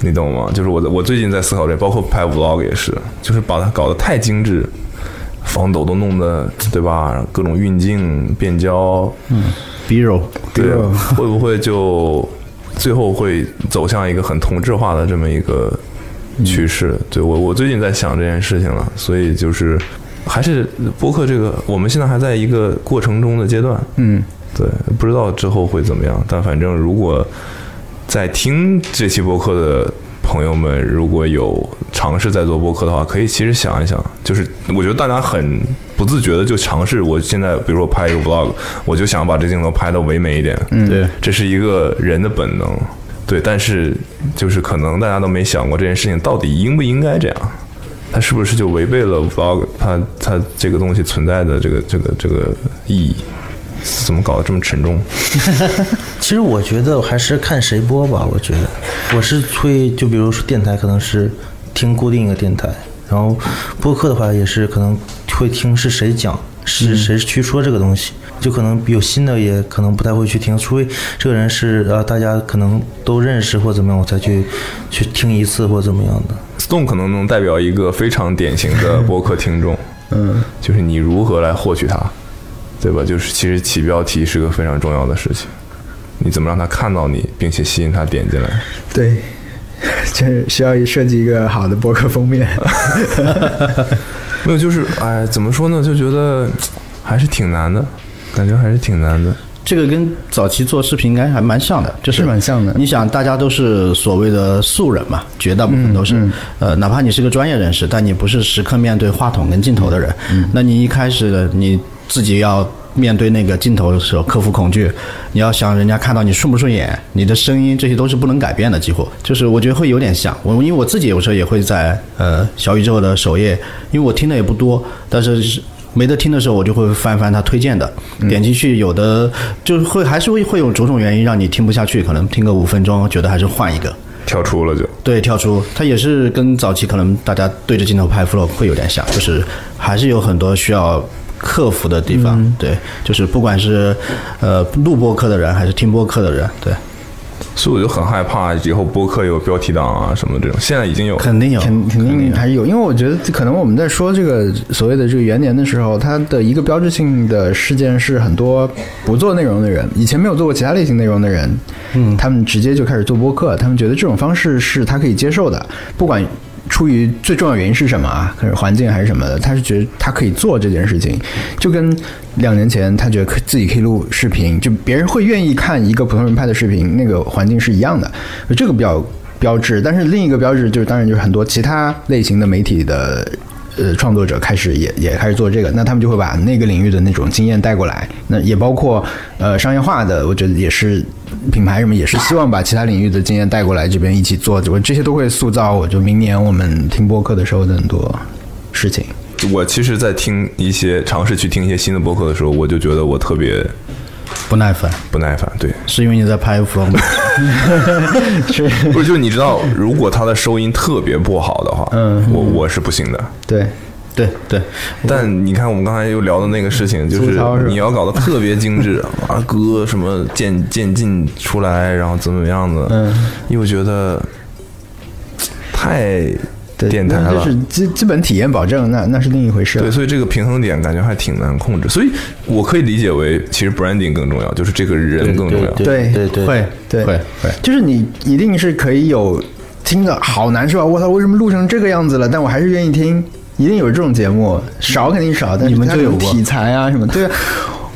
你懂吗？就是我我最近在思考这，包括拍 vlog 也是，就是把它搞得太精致，防抖都弄得对吧？各种运镜、变焦，B roll，对，会不会就最后会走向一个很同质化的这么一个趋势？对我我最近在想这件事情了，所以就是还是播客这个，我们现在还在一个过程中的阶段，嗯，对，不知道之后会怎么样，但反正如果在听这期播客的朋友们，如果有尝试在做播客的话，可以其实想一想，就是我觉得大家很不自觉的就尝试，我现在比如说拍一个 vlog，我就想把这镜头拍的唯美一点，嗯对，这是一个人的本能，对，但是就是可能大家都没想过这件事情到底应不应该这样。它是不是就违背了 vlog 它它这个东西存在的这个这个这个意义？怎么搞得这么沉重？其实我觉得还是看谁播吧。我觉得我是会，就比如说电台，可能是听固定一个电台，然后播客的话也是可能会听是谁讲，是谁去说这个东西。就可能有新的，也可能不太会去听，除非这个人是呃大家可能都认识或怎么样，我才去去听一次或怎么样的。Stone 可能能代表一个非常典型的播客听众，嗯，就是你如何来获取它，对吧？就是其实起标题是个非常重要的事情，你怎么让他看到你，并且吸引他点进来？对，这需要设计一个好的博客封面。没有，就是哎，怎么说呢？就觉得还是挺难的，感觉还是挺难的。这个跟早期做视频应该还蛮像的，就是是蛮像的你想，大家都是所谓的素人嘛，绝大部分都是，呃，哪怕你是个专业人士，但你不是时刻面对话筒跟镜头的人，那你一开始你自己要面对那个镜头的时候，克服恐惧，你要想人家看到你顺不顺眼，你的声音这些都是不能改变的，几乎就是我觉得会有点像我，因为我自己有时候也会在呃小宇宙的首页，因为我听的也不多，但是是没得听的时候，我就会翻翻他推荐的，点进去，有的就是会还是会会有种种原因让你听不下去，可能听个五分钟，觉得还是换一个。跳出了就，对，跳出它也是跟早期可能大家对着镜头拍 flow 会有点像，就是还是有很多需要克服的地方。对，就是不管是呃录播客的人还是听播客的人，对，所以我就很害怕以后播客有标题党啊什么这种，现在已经有。肯定有，肯肯定还是有，因为我觉得可能我们在说这个所谓的这个元年的时候，它的一个标志性的事件是很多不做内容的人，以前没有做过其他类型内容的人，嗯，他们直接就开始做播客，他们觉得这种方式是他可以接受的，不管。出于最重要原因是什么啊？可是环境还是什么的？他是觉得他可以做这件事情，就跟两年前他觉得可自己可以录视频，就别人会愿意看一个普通人拍的视频，那个环境是一样的，这个比较标志。但是另一个标志就是，当然就是很多其他类型的媒体的呃创作者开始也也开始做这个，那他们就会把那个领域的那种经验带过来，那也包括呃商业化的，我觉得也是品牌什么也是希望把其他领域的经验带过来这边一起做，我这些都会塑造我就明年我们听播客的时候的很多事情。我其实，在听一些尝试去听一些新的播客的时候，我就觉得我特别不耐烦，不耐烦。对，是因为你在拍？是，不是，就你知道，如果他的收音特别不好的话，嗯我我是不行的。对，对对，但你看，我们刚才又聊的那个事情，就是你要搞得特别精致 啊，歌什么渐渐进出来，然后怎么样子，嗯，又觉得太对，电台了就。是基基本体验保证，那那是另一回事。对，所以这个平衡点感觉还挺难控制，所以我可以理解为，其实 branding 更重要，就是这个人更重要。对对对对，会对会会，就是你一定是可以有听的好难受啊！我操，为什么录成这个样子了？但我还是愿意听，一定有这种节目，少肯定少，但是你们它就有过这种题材啊什么，对啊。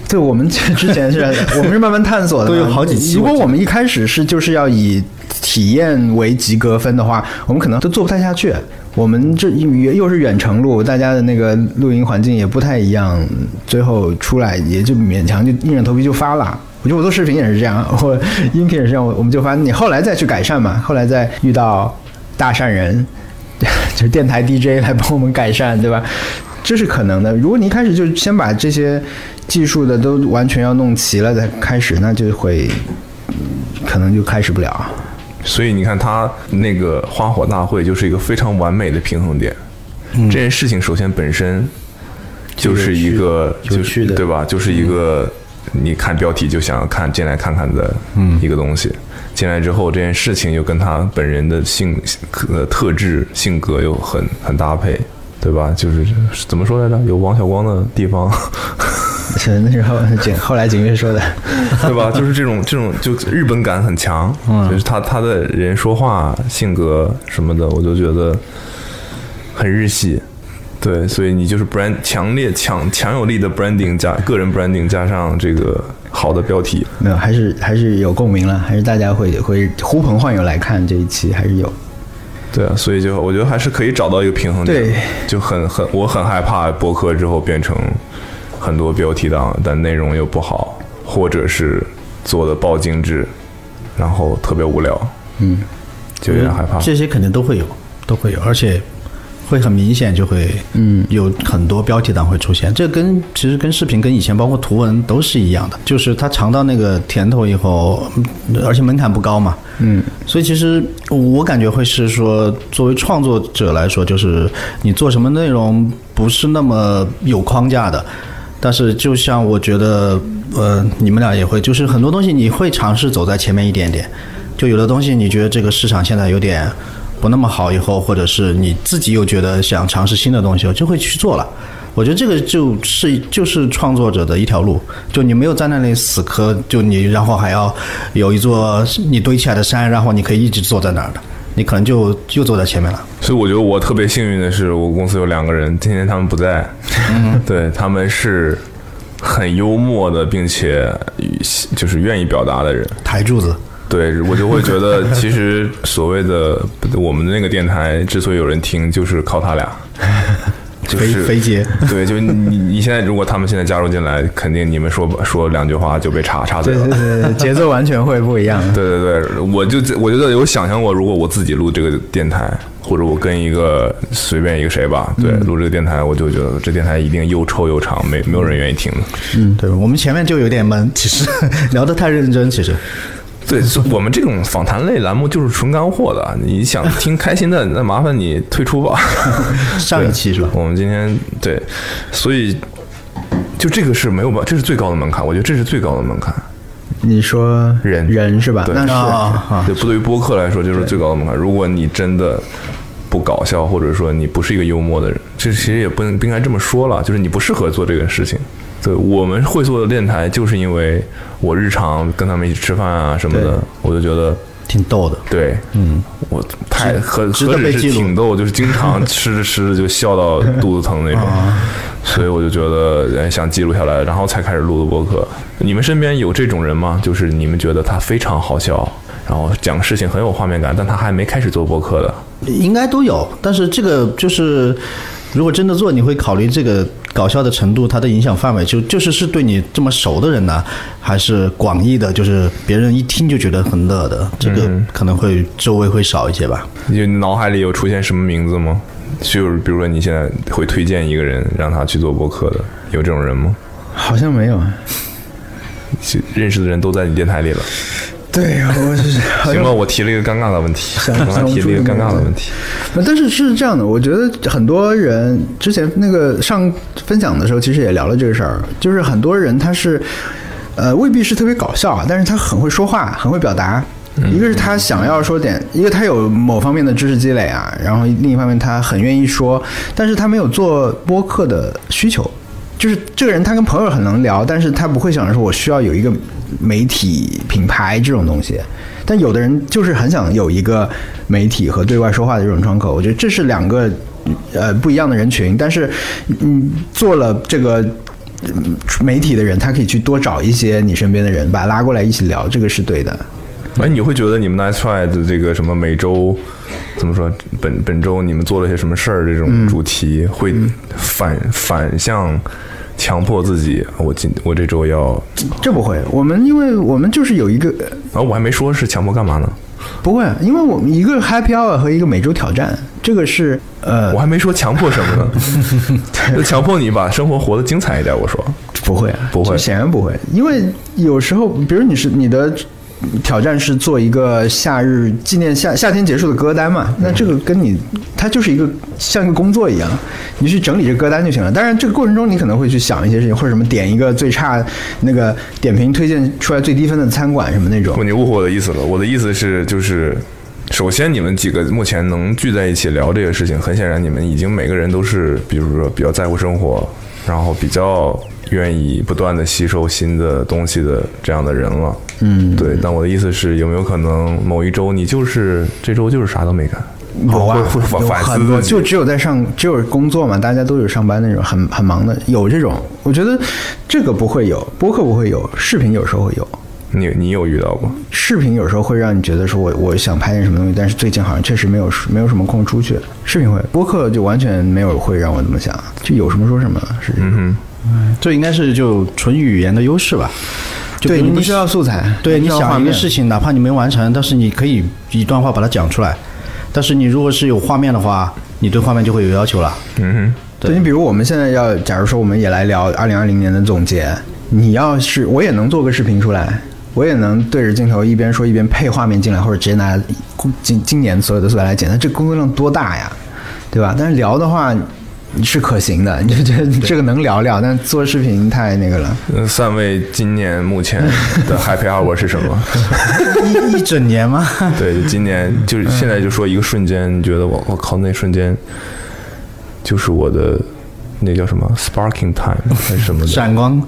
对，我们之之前是，我们是慢慢探索的嘛，都有好几期如果我们一开始是就是要以体验为及格分的话，我们可能都做不太下去。我们这又又是远程录，大家的那个录音环境也不太一样，最后出来也就勉强就硬着头皮就发了。我觉得我做视频也是这样，我音频也是这样，我我们就发。你后来再去改善嘛，后来再遇到大善人，就是电台 DJ 来帮我们改善，对吧？这是可能的。如果你一开始就先把这些技术的都完全要弄齐了再开始，那就会嗯可能就开始不了。所以你看，他那个花火大会就是一个非常完美的平衡点。嗯这件事情首先本身就是一个，就有趣的是对吧？就是一个你看标题就想要看进来看看的一个东西。进来之后，这件事情又跟他本人的性呃特质、性格又很很搭配，对吧？就是怎么说来着？有王小光的地方。是那时候景后来景月说的，对吧？就是这种这种就日本感很强，就是他他的人说话性格什么的，我就觉得很日系。对，所以你就是 brand 强烈强强有力的 branding 加个人 branding 加上这个好的标题，没有，还是还是有共鸣了，还是大家会会呼朋唤友来看这一期，还是有。对啊，所以就我觉得还是可以找到一个平衡点。对，就很很我很害怕播客之后变成很多标题党，但内容又不好，或者是做的爆精致，然后特别无聊。嗯，就有点害怕。这些肯定都会有，都会有，而且会很明显，就会嗯有很多标题党会出现。这跟其实跟视频跟以前包括图文都是一样的，就是它尝到那个甜头以后，嗯而且门槛不高嘛，嗯，所以其实我感觉会是说，作为创作者来说，就是你做什么内容不是那么有框架的。但是就像我觉得，呃，你们俩也会，就是很多东西你会尝试走在前面一点点。就有的东西你觉得这个市场现在有点不那么好，以后或者是你自己又觉得想尝试新的东西，就会去做了。我觉得这个就是就是创作者的一条路，就你没有在那里死磕，就你然后还要有一座你堆起来的山，然后你可以一直坐在那儿的，你可能就就坐在前面了。所以我觉得我特别幸运的是，我公司有两个人，今天他们不在，对他们是很幽默的，并且就是愿意表达的人。台柱子，对我就会觉得，其实所谓的我们的那个电台之所以有人听，就是靠他俩。就肥是肥姐，对，就你你现在如果他们现在加入进来，肯定你们说说两句话就被插插嘴了对对。对，对节奏完全会不一样。对对对，我就我觉得有想象过，如果我自己录这个电台，或者我跟一个随便一个谁吧，对，录这个电台，我就觉得这电台一定又臭又长，没没有人愿意听的。嗯，对，我们前面就有点闷，其实聊得太认真，其实对，我们这种访谈类栏目就是纯干货的，你想听开心的，那麻烦你退出吧。上一期是吧？我们今天对，所以就这个是没有办法，这是最高的门槛，我觉得这是最高的门槛。你说人人是吧？对那是、啊对，不对于播客来说，就是最高的门槛。如果你真的不搞笑，或者说你不是一个幽默的人，这其实也不能不应该这么说了，就是你不适合做这个事情。对，我们会做的电台，就是因为我日常跟他们一起吃饭啊什么的，我就觉得挺逗的。对，嗯，我太何值何止是得被记录挺逗，就是经常 吃着吃着就笑到肚子疼那种，所以我就觉得哎想记录下来，然后才开始录的播客。你们身边有这种人吗？就是你们觉得他非常好笑，然后讲事情很有画面感，但他还没开始做播客的。应该都有，但是这个就是，如果真的做，你会考虑这个搞笑的程度，它的影响范围，就就是是对你这么熟的人呢，还是广义的，就是别人一听就觉得很乐的，这个可能会周围会少一些吧。你脑海里有出现什么名字吗？就是比如说你现在会推荐一个人让他去做播客的，有这种人吗？好像没有。就认识的人都在你电台里了。对，我是好像行吧，我提了一个尴尬的问题，想提了一个尴尬的问题。但是是这样的，我觉得很多人之前那个上分享的时候，其实也聊了这个事儿，就是很多人他是呃未必是特别搞笑，啊但是他很会说话，很会表达。一个是他想要说点，一个他有某方面的知识积累啊，然后另一方面他很愿意说，但是他没有做播客的需求。就是这个人，他跟朋友很能聊，但是他不会想着说我需要有一个媒体品牌这种东西。但有的人就是很想有一个媒体和对外说话的这种窗口，我觉得这是两个呃不一样的人群。但是嗯，做了这个。媒体的人，他可以去多找一些你身边的人，把他拉过来一起聊，这个是对的。哎，你会觉得你们 Nice Try 的这个什么每周怎么说？本本周你们做了些什么事儿？这种主题会反反向强迫自己，我今我这周要这不会，我们因为我们就是有一个啊，我还没说是强迫干嘛呢，不会，因为我们一个 Happy Hour 和一个每周挑战，这个是呃我还没说强迫什么呢，就强迫你把生活活得精彩一点。我说不会，不会显然不会，因为有时候，比如你是你的挑战是做一个夏日纪念夏夏天结束的歌单嘛，那这个跟你它就是一个像一个工作一样，你去整理这个歌单就行了。当然，这个过程中你可能会去想一些事情，或者什么点一个最差那个点评推荐出来最低分的餐馆什么那种不，。你误会我的意思了。我的意思是，就是首先你们几个目前能聚在一起聊这个事情，很显然你们已经每个人都是，比如说比较在乎生活，然后比较愿意不断的吸收新的东西的这样的人了。嗯，对。但我的意思是，有没有可能某一周你就是这周就是啥都没干？有啊，会会反有反思很多，就只有在上，只有工作嘛，大家都有上班那种很很忙的，有这种。我觉得这个不会有，播客不会有，视频有时候会有。你你有遇到过？视频有时候会让你觉得说我我想拍点什么东西，但是最近好像确实没有没有什么空出去。视频会，播客就完全没有会让我这么想，就有什么说什么，是这种。这应该是就纯语言的优势吧。就对你不需要素材，对你想一个事情，哪怕你没完成，但是你可以一段话把它讲出来。但是你如果是有画面的话，你对画面就会有要求了。嗯哼。对你比如我们现在要，假如说我们也来聊二零二零年的总结，你要是我也能做个视频出来，我也能对着镜头一边说一边配画面进来，或者直接拿今今年所有的素材来剪，那这工作量多大呀，对吧？但是聊的话是可行的，你 就觉得这个能聊聊，但做视频太那个了。呃三位今年目前的 Happy Hour 是什么？一一整年吗？对，今年就是现在就说一个瞬间，你觉得我我靠那瞬间就是我的那叫什么 sparking time 还是什么的？闪光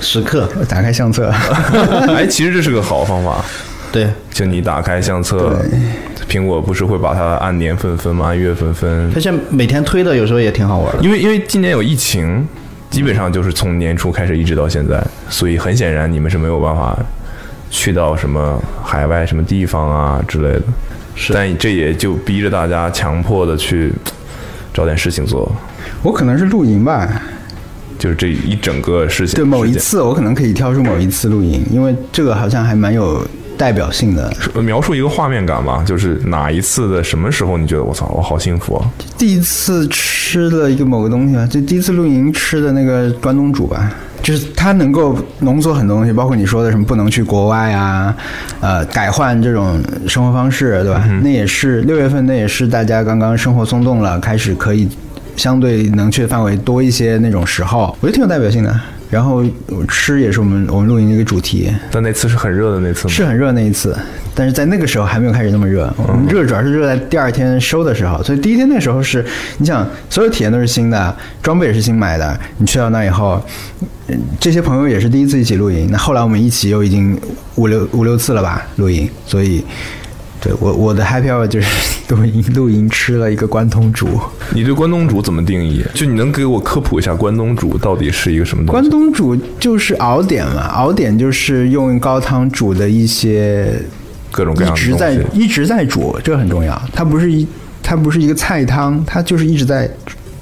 时刻，打开相册，哎，其实这是个好方法。对，就你打开相册，苹果不是会把它按年份分吗？按月份分它。现在每天推的有时候也挺好玩的。因为因为今年有疫情，基本上就是从年初开始一直到现在，所以很显然你们是没有办法去到什么海外什么地方啊之类的。是但这也就逼着大家强迫的去找点事情做，我可能是露营吧。就是这一整个事情。对，某一次我可能可以挑出某一次露营，因为这个好像还蛮有代表性的。描述一个画面感吧，就是哪一次的什么时候你觉得我操，我好幸福啊？第一次吃了一个某个东西吧，就第一次露营吃的那个关东煮吧，就是它能够浓缩很多东西，包括你说的什么不能去国外啊，呃，改换这种生活方式，对吧？那也是六月份，那也是大家刚刚生活松动了，开始可以相对能去的范围多一些那种时候，我觉得挺有代表性的。然后吃也是我们我们露营的一个主题，但那次是很热的那次吗？是很热那一次，但是在那个时候还没有开始那么热。我们热主要是热在第二天收的时候，所以第一天那时候是，你想所有体验都是新的，装备也是新买的。你去到那以后，嗯这些朋友也是第一次一起露营。那后来我们一起又已经五六五六次了吧露营，所以对我我的 happy hour 就是露营露营吃了一个关东煮。你对关东煮怎么定义？就你能给我科普一下关东煮到底是一个什么东西关？东煮就是熬点嘛，熬点就是用高汤煮的一些各种各样的一直在。一直在煮，这个很重要。它不是一，它不是一个菜汤，它就是一直在，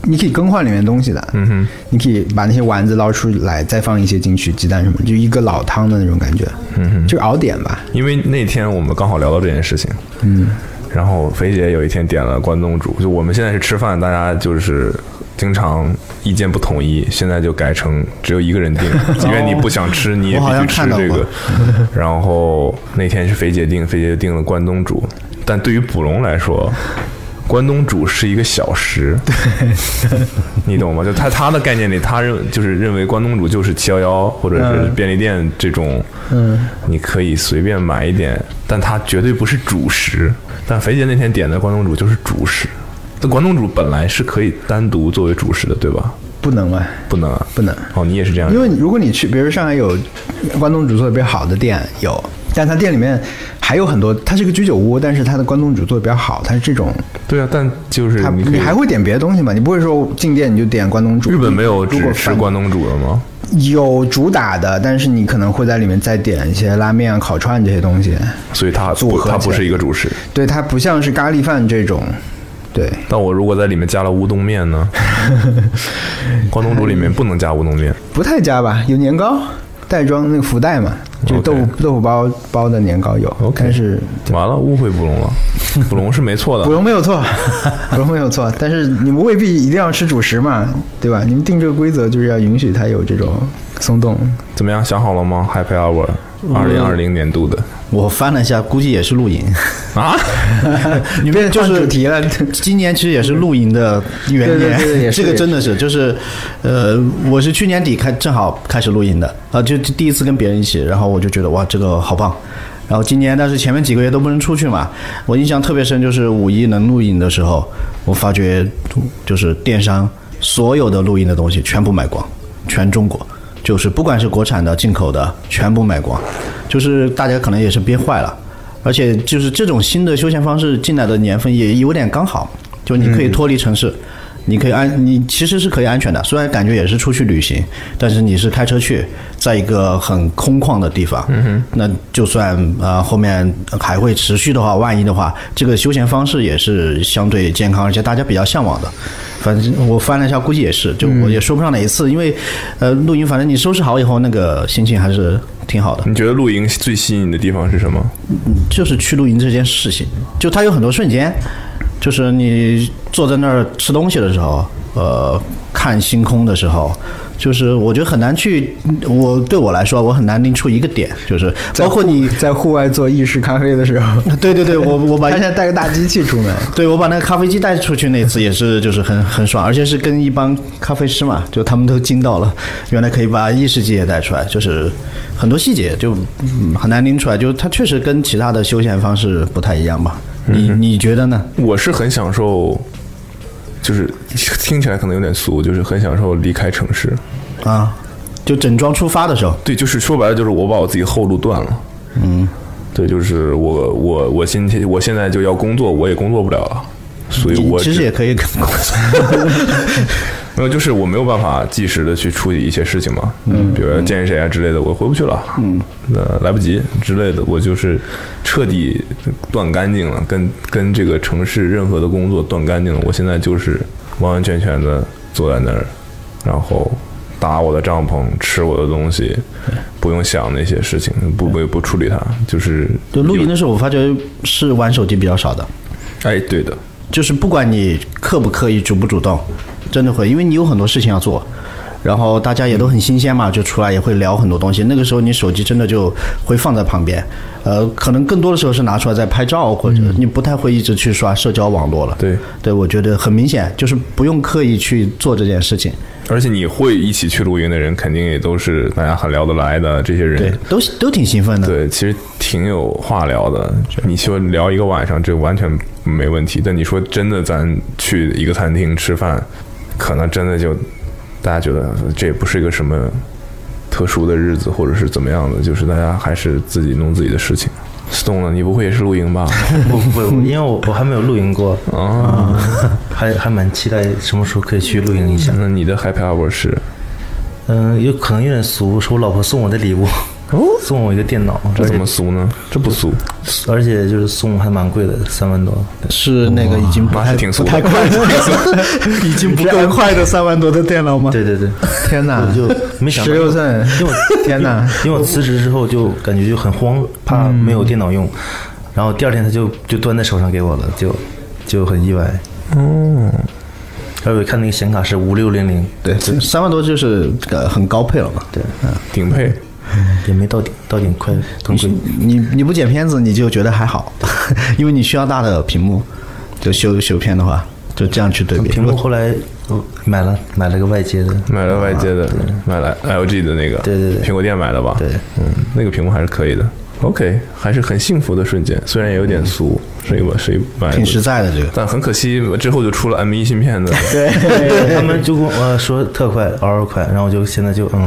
你可以更换里面东西的。嗯哼，你可以把那些丸子捞出来，再放一些进去，鸡蛋什么，就一个老汤的那种感觉。嗯哼，就熬点吧。因为那天我们刚好聊到这件事情，嗯，然后肥姐有一天点了关东煮，就我们现在是吃饭，大家就是经常意见不统一，现在就改成只有一个人定，即便你不想吃，你也必须吃这个。然后那天是肥姐定，肥姐定了关东煮，但对于卜龙来说。关东煮是一个小食，你懂吗？就他他的概念里，他认就是认为关东煮就是七幺幺或者是便利店这种，嗯，你可以随便买一点，但它绝对不是主食。但肥姐那天点的关东煮就是主食，那关东煮本来是可以单独作为主食的，对吧？不能啊？不能啊，不能。哦，你也是这样，因为如果你去，比如上海有关东煮做的比较好的店有，但他店里面还有很多，它是个居酒屋，但是它的关东煮做的比较好，它是这种，对啊，但就是你你还会点别的东西吗？你不会说进店你就点关东煮？日本没有只吃关东煮的吗？有主打的，但是你可能会在里面再点一些拉面啊、烤串这些东西。所以它不，组合它不是一个主食。对，它不像是咖喱饭这种，对，但我如果在里面加了乌冬面呢？关东煮里面不能加乌冬面，不太加吧。有年糕，袋装那个福袋嘛，就豆腐豆腐包包的年糕有 OK 但是完了误会捕龙了，捕龙是没错的捕。龙没有错，捕龙没有错，但是你们未必一定要吃主食嘛，对吧？你们定这个规则就是要允许它有这种松动。怎么样？想好了吗？Happy Hour 二零二零年度的我翻了一下，估计也是露营。啊？你别换主题了，今年其实也是露营的元年，对对这个真的是就是，呃，我是去年底开正好开始露营的啊，就就第一次跟别人一起，然后我就觉得哇，这个好棒。然后今年，但是前面几个月都不能出去嘛，我印象特别深，就是五一能露营的时候，我发觉就是电商所有的露营的东西全部卖光，全中国，就是不管是国产的、进口的，全部卖光，就是大家可能也是憋坏了。而且就是这种新的休闲方式进来的年份也有点刚好，就你可以脱离城市，你可以安，你其实是可以安全的，虽然感觉也是出去旅行，但是你是开车去，在一个很空旷的地方，嗯那就算呃后面还会持续的话，万一的话，这个休闲方式也是相对健康，而且大家比较向往的。反正我翻了一下，估计也是，就我也说不上哪一次，因为呃露营，反正你收拾好以后，那个心情还是挺好的。你觉得露营最吸引你的地方是什么？就是去露营这件事情，就它有很多瞬间，就是你坐在那儿吃东西的时候，呃，看星空的时候，就是我觉得很难去，我对我来说，我很难拎出一个点，就是包括你，在户外做意式咖啡的时候，对对对，我我把他现在带个大机器出门，对我把那个咖啡机带出去那次也是，就是很很爽，而且是跟一帮咖啡师嘛，就他们都惊到了，原来可以把意式机也带出来，就是很多细节就嗯很难拎出来，就它确实跟其他的休闲方式不太一样吧？你你觉得呢？我是很享受，就是听起来可能有点俗，就是很享受离开城市。啊，就整装出发的时候，对，就是说白了，就是我把我自己后路断了。嗯，对，就是我我我今天我现在就要工作，我也工作不了了，所以我其实也可以跟工作。没有，就是我没有办法及时的去处理一些事情嘛，嗯，比如说见谁啊之类的，我回不去了，嗯，那来不及之类的，我就是彻底断干净了，跟跟这个城市任何的工作断干净了。我现在就是完完全全的坐在那儿，然后搭我的帐篷，吃我的东西，不用想那些事情，不不不处理它，就是就露营的时候，我发觉是玩手机比较少的，哎，对的，就是不管你刻不刻意、主不主动，真的会，因为你有很多事情要做。然后大家也都很新鲜嘛，就出来也会聊很多东西。那个时候你手机真的就会放在旁边，呃，可能更多的时候是拿出来在拍照，或者你不太会一直去刷社交网络了。对，对我觉得很明显，就是不用刻意去做这件事情。而且你会一起去露营的人，肯定也都是大家很聊得来的这些人。对，都都挺兴奋的。对，其实挺有话聊的。你说聊一个晚上，这完全没问题。但你说真的，咱去一个餐厅吃饭，可能真的就大家觉得这也不是一个什么特殊的日子，或者是怎么样的，就是大家还是自己弄自己的事情。Stone 呢？你不会也是露营吧？不不，因为我我还没有露营过，啊 还还蛮期待什么时候可以去露营一下。那你的 Happy Hour 是？嗯，有可能有点俗，是我老婆送我的礼物，送我一个电脑，这怎么俗呢？这不俗，而且就是送还蛮贵的，三万多。是那个已经不太挺俗太快的，已经不够快的三万多的电脑吗？对对对，天哪，我就没想到。十六寸，因为我 天哪，因为我辞职之后就感觉就很慌，怕没有电脑用，然后第二天他就就端在手上给我了，就就很意外。哦，而且看那个显卡是五六零零，对，三万多就是呃很高配了嘛。对，顶配。也没到顶到顶快更贵。你你不剪片子，你就觉得还好，因为你需要大的屏幕，就修修片的话，就这样去对比。屏幕后来买了买了个外接的，买了外接的，买了 LG 的那个，对对对苹果店买的吧？对，嗯，那个屏幕还是可以的。OK，还是很幸福的瞬间，虽然也有点俗，是一个是一买挺实在的这个。但很可惜，之后就出了 M 一芯片的，对，他们就跟我呃说特快，嗷嗷快，然后我就现在就嗯，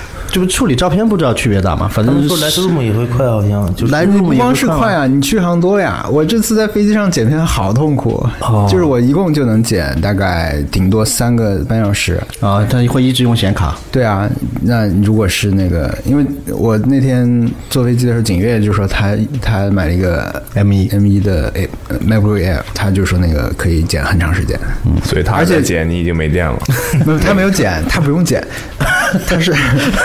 这不处理照片不知道区别大吗？反正他们说 Lightroom 也会快，好像就是来你 Lightroom 也不光是快啊，你去航多呀！我这次在飞机上剪片好痛苦，哦 就是我一共就能剪大概顶多三个半小时。啊，他会一直用显卡。对啊，那如果是那个，因为我那天坐飞机的时候，景月就说他他买了一个 M 一 M 一的 A- 呃 MacBook Air，他就说那个可以剪很长时间。嗯，所以他而且剪，你已经没电了。没有他没有剪，他不用剪，他是，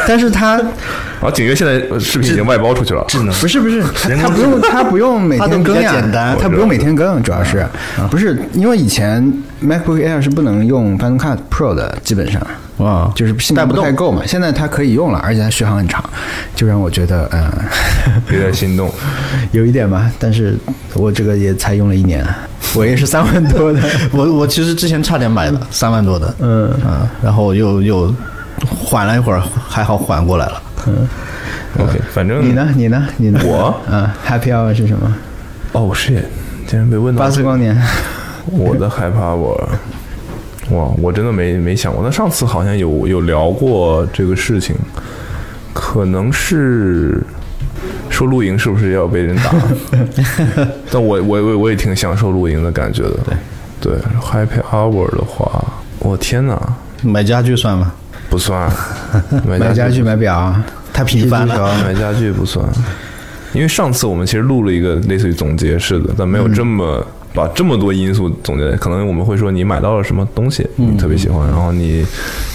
但是他然 后景月现在呃视频已经外包出去了，智能不是不是，他不用他不用每天更呀，简单他不用每天更，主要是不是因为以前 MacBook Air 是不能用 Final Cut Pro 的，基本上哇就是性能带不太够嘛。现在它可以用了，而且它续航很长，就让我觉得嗯，有点心动。有一点吧。但是我这个也才用了一年，我也是三万多的，我我其实之前差点买了三万多的，嗯啊，然后又又缓了一会儿，还好缓过来了。嗯 OK，反正你呢？你呢？你呢？我嗯，Happy Hour 是什么？哦，是，竟然被问到八这个次光年。我的害怕我，哇，我真的没没想过。那上次好像有有聊过这个事情，可能是说露营是不是要被人打？但我我我我也挺享受露营的感觉的。对对，Happy Hour 的话，我天哪，买家具算吗？不算，买 买家具、买表啊，太频繁了。买家具不算，因为上次我们其实录了一个类似于总结式的，但没有这么、把这么多因素总结。可能我们会说你买到了什么东西，你特别喜欢，然后你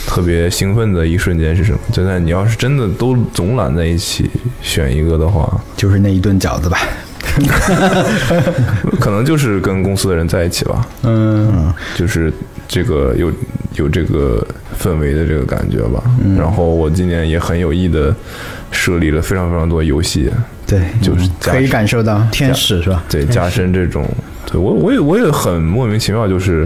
特别兴奋的一瞬间是什么？就在你要是真的都总揽在一起选一个的话，就是那一顿饺子吧。可能就是跟公司的人在一起吧，嗯，就是这个有有这个氛围的这个感觉吧。然后我今年也很有意的设立了非常非常多游戏，对，就是可以感受到天使是吧？对，加深这种，对。我我也我也很莫名其妙，就是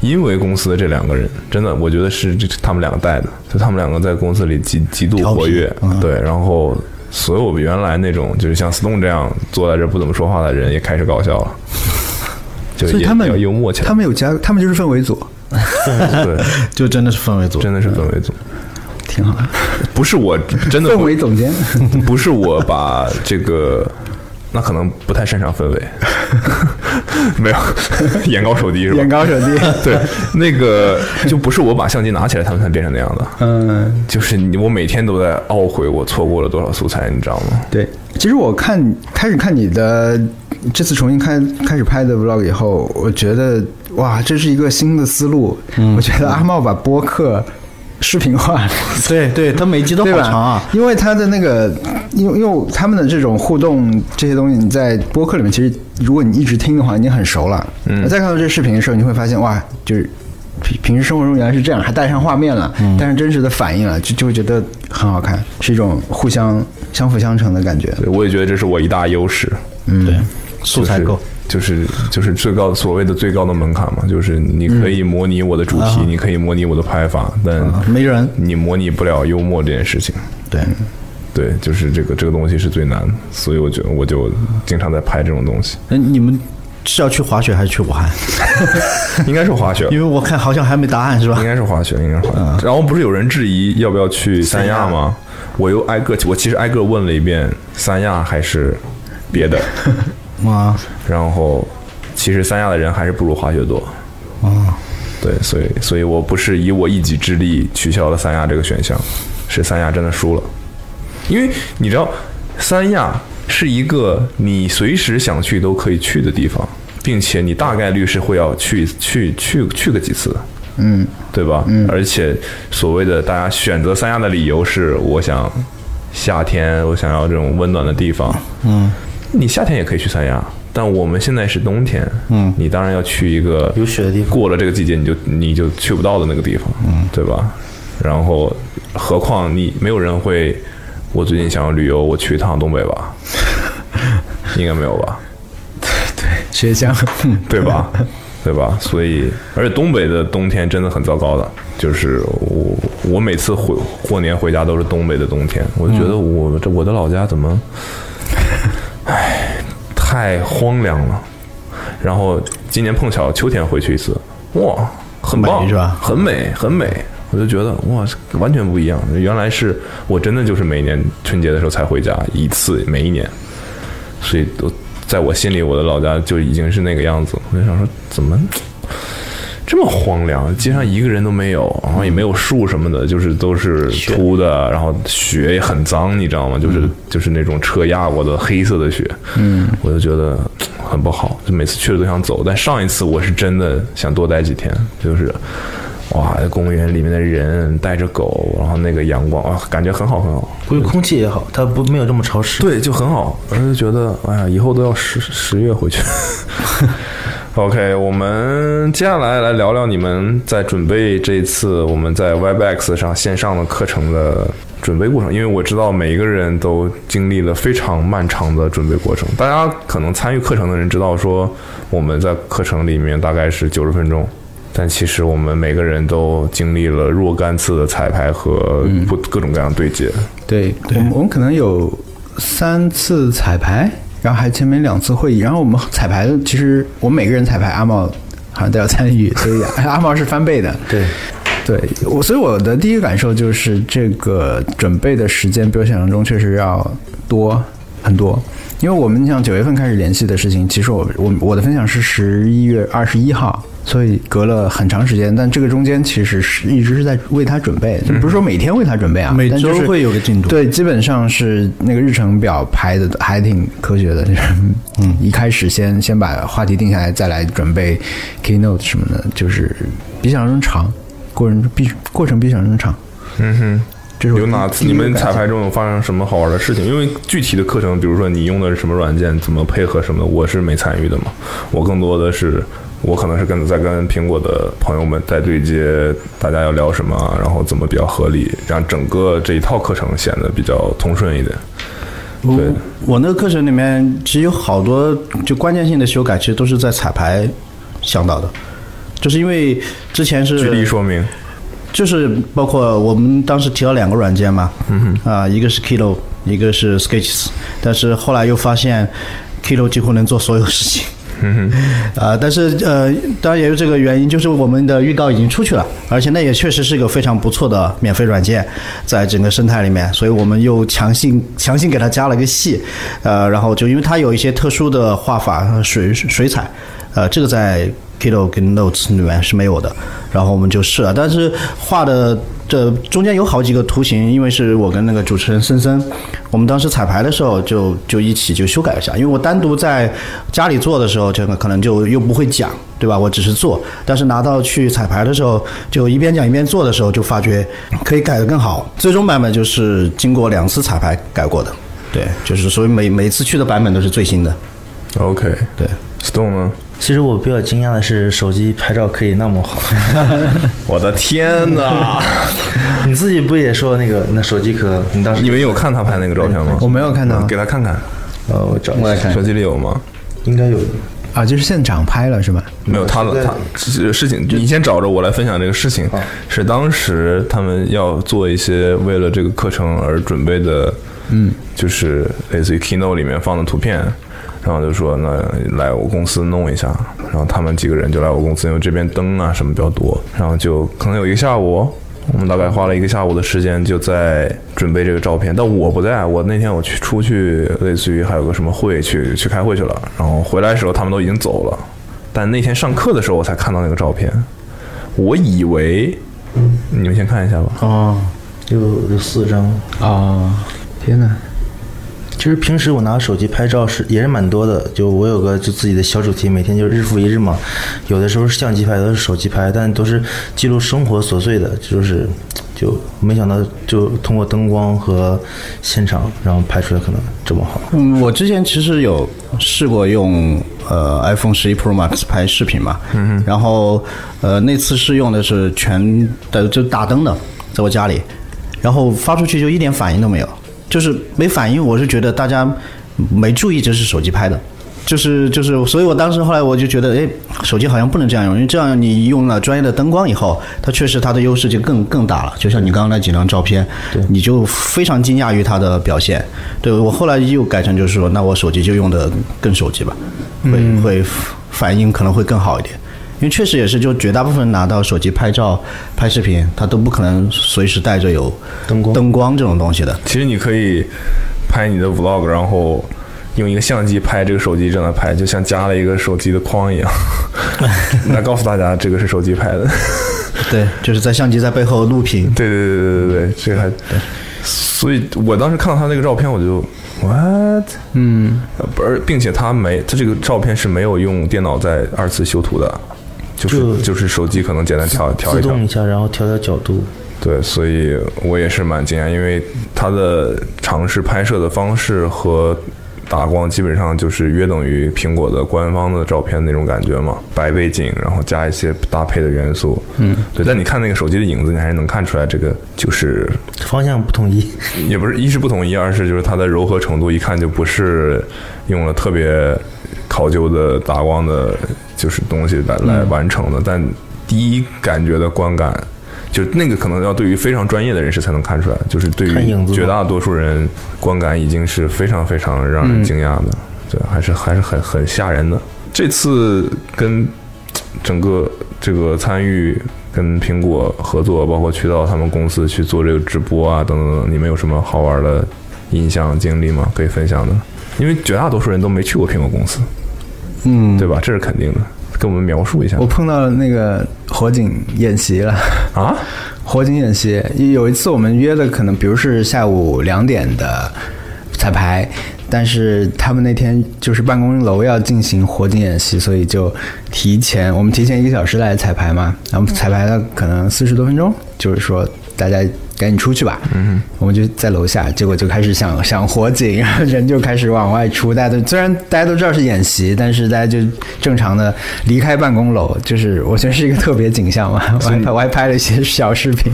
因为公司的这两个人，真的我觉得是这他们两个带的，就他们两个在公司里极极度活跃，嗯。对，然后所有原来那种就是像 Stone 这样坐在这不怎么说话的人也开始搞笑了，就也所以他们有幽默起来，他们有加，他们就是氛围组，对，就真的是氛围组，真的是氛围组，挺好的。不是我真的氛围总监，不是我把这个，那可能不太擅长氛围，没有眼高手低是吧？眼高手低。对，那个就不是我把相机拿起来，他们才变成那样的。嗯，就是你，我每天都在懊悔我错过了多少素材，你知道吗？对。其实我看开始看你的这次重新开开始拍的 vlog 以后，我觉得哇，这是一个新的思路。我觉得阿茂把播客视频化，对对，他每集都？好长啊。因为他的那个，因为因为他们的这种互动这些东西，你在播客里面，其实如果你一直听的话，已经很熟了。嗯，再看到这视频的时候，你会发现哇，就是平平时生活中原来是这样，还带上画面了，嗯带上真实的反应了，就就会觉得很好看，是一种互相相辅相成的感觉。对我也觉得这是我一大优势。对，素材够。就是就是就是最高所谓的最高的门槛嘛，就是你可以模拟我的主题，你可以模拟我的拍法，但啊没人你模拟不了幽默这件事情。对，对，就是这个这个东西是最难的，所以我觉得我就经常在拍这种东西。那你们是要去滑雪还是去武汉？应该是滑雪，因为我看好像还没答案是吧应？该是滑雪，应该是滑嗯雪。然后不是有人质疑要不要去三亚吗？我又挨个，我其实挨个问了一遍三亚还是别的，啊然后其实三亚的人还是不如滑雪多。啊，对，所以所以我不是以我一己之力取消了三亚这个选项，是三亚真的输了，因为你知道三亚是一个你随时想去都可以去的地方，并且你大概率是会要去去去去个几次的，嗯，对吧？嗯，而且所谓的大家选择三亚的理由是，我想夏天我想要这种温暖的地方，嗯，你夏天也可以去三亚。但我们现在是冬天，嗯你当然要去一个有雪的地方过了这个季节你就你就去不到的那个地方，嗯，对吧？然后，何况你没有人会，我最近想要旅游，我去一趟东北吧，应该没有吧？对雪乡，对吧？对吧？所以，而且东北的冬天真的很糟糕的，就是我我每次回过年回家都是东北的冬天，我就觉得我这我的老家怎么，唉，太荒凉了。然后今年碰巧秋天回去一次，哇，很棒美是吧很美，很美。我就觉得哇，完全不一样。原来是我真的就是每年春节的时候才回家一次，每一年。所以都在我心里，我的老家就已经是那个样子。我就想说，怎么这么荒凉？街上一个人都没有，然后也没有树什么的，就是都是秃的，然后雪也很脏，你知道吗？就是、就是那种车压过的黑色的雪。嗯，我就觉得很不好，就每次去了都想走。但上一次我是真的想多待几天，就是。哇，公园里面的人带着狗，然后那个阳光，啊，感觉很好很好。估计空气也好，它不没有这么潮湿。对，就很好，我就觉得，哎呀，以后都要十十月回去。OK，我们接下来来聊聊你们在准备这一次我们在 Webex 上线上的课程的准备过程，因为我知道每一个人都经历了非常漫长的准备过程。大家可能参与课程的人知道说，我们在课程里面大概是九十分钟。但其实我们每个人都经历了若干次的彩排和不各种各样对接。对，我们我们可能有三次彩排，然后还前面两次会议，然后我们彩排的其实我们每个人彩排，阿茂好像都要参与，所以阿茂是翻倍的。对，对我，所以我的第一个感受就是这个准备的时间比我想象中确实要多很多。因为我们像九月份开始联系的事情，其实我我我的分享是十一月二十一号，所以隔了很长时间，但这个中间其实是一直是在为他准备，就不是说每天为他准备啊，每但就是周会有个进度对，基本上是那个日程表排的还挺科学的，就是嗯，一开始先先把话题定下来，再来准备 keynote 什么的，就是比想象中长，过程比过程比想象中长。嗯哼。有哪次你们彩排中有发生什么好玩的事情？因为具体的课程，比如说你用的是什么软件，怎么配合什么的，我是没参与的嘛。我更多的是，我可能是跟在跟苹果的朋友们在对接，大家要聊什么，然后怎么比较合理，让整个这一套课程显得比较通顺一点。我对我那个课程里面其实有好多就关键性的修改，其实都是在彩排想到的，就是因为之前是举例说明。就是包括我们当时提到两个软件嘛，嗯哼，啊，一个是 Kilo，一个是 Sketches，但是后来又发现 Kilo 几乎能做所有事情。嗯哼，啊，但是呃，当然也有这个原因，就是我们的预告已经出去了，而且那也确实是一个非常不错的免费软件，在整个生态里面，所以我们又强行强行给它加了个戏，呃，然后就因为它有一些特殊的画法，水水彩，呃，这个在 Kilo 跟 Notes 里面是没有的，然后我们就试了，但是画的这中间有好几个图形，因为是我跟那个主持人森森，我们当时彩排的时候就就一起就修改一下，因为我单独在家里做的时候，这个可能就又不会讲，对吧？我只是做，但是拿到去彩排的时候，就一边讲一边做的时候，就发觉可以改得更好。最终版本就是经过两次彩排改过的，对，就是所以每每次去的版本都是最新的。OK，对，Stone 呢？其实我比较惊讶的是，手机拍照可以那么好。我的天哪！你自己不也说那个那手机壳？你当时你们有看他拍那个照片吗？我没有看到给他看看，呃，我找一下，我来看手机里有吗？应该有。啊，就是现场拍了是吧？没有他的他事情，你先找着我来分享这个事情。是当时他们要做一些为了这个课程而准备的，嗯，就是类似于 Keynote 里面放的图片，然后就说那来我公司弄一下，然后他们几个人就来我公司，因为这边灯啊什么比较多，然后就可能有一个下午。我们大概花了一个下午的时间，就在准备这个照片。但我不在，我那天我去出去，类似于还有个什么会去去开会去了。然后回来的时候，他们都已经走了。但那天上课的时候，我才看到那个照片。我以为，你们先看一下吧。哦，有有四张。哦，天哪！其实平时我拿手机拍照是也是蛮多的，就我有个就自己的小主题，每天就日复一日嘛。有的时候是相机拍，有的是手机拍，但都是记录生活琐碎的，就是就没想到就通过灯光和现场，然后拍出来可能这么好。嗯，我之前其实有试过用呃 iPhone 十一 Pro Max 拍视频嘛，嗯然后呃那次是用的是全的就打灯的，在我家里，然后发出去就一点反应都没有，就是没反应。我是觉得大家没注意这是手机拍的。就是就是，所以我当时后来我就觉得，哎，手机好像不能这样用，因为这样你用了专业的灯光以后，它确实它的优势就更更大了。就像你刚刚那几张照片，你就非常惊讶于它的表现。对我后来又改成就是说，那我手机就用的更手机吧，会、会反应可能会更好一点。因为确实也是，就绝大部分人拿到手机拍照、拍视频，他都不可能随时带着有灯光灯光这种东西的。其实你可以拍你的 vlog，然后用一个相机拍这个手机正在拍，就像加了一个手机的框一样，来告诉大家这个是手机拍的。对，就是在相机在背后录屏。对对对对对对，这个还，所以我当时看到他那个照片，我就 what，嗯，而并且他没，他这个照片是没有用电脑在二次修图的，就是就就是手机可能简单调调一调自动，一下，然后调调角度。对，所以我也是蛮惊讶，因为他的尝试拍摄的方式和打光基本上就是约等于苹果的官方的照片那种感觉嘛，白背景，然后加一些搭配的元素，嗯，对。但你看那个手机的影子，你还是能看出来这个就是方向不统一，也不是一是不统一，二是就是它的柔和程度，一看就不是用了特别考究的打光的，就是东西来来完成的。但第一感觉的观感，就那个可能要对于非常专业的人士才能看出来，就是对于绝大多数人观感已经是非常非常让人惊讶的，对，还是还是很很吓人的。这次跟整个这个参与跟苹果合作，包括去到他们公司去做这个直播啊，等等等，你们有什么好玩的印象经历吗？可以分享的？因为绝大多数人都没去过苹果公司，嗯，对吧？这是肯定的。跟我们描述一下我碰到了那个火警演习了。啊，火警演习有一次我们约的可能，比如是下午两点的彩排，但是他们那天就是办公楼要进行火警演习，所以就提前我们提前一个小时来彩排嘛，然后彩排了可能四十多分钟，就是说大家赶紧出去吧。嗯，我们就在楼下，结果就开始想想火警，然 后人就开始往外出。大家都虽然大家都知道是演习，但是大家就正常的离开办公楼，就是我觉得是一个特别景象嘛。我还拍我还拍了一些小视频。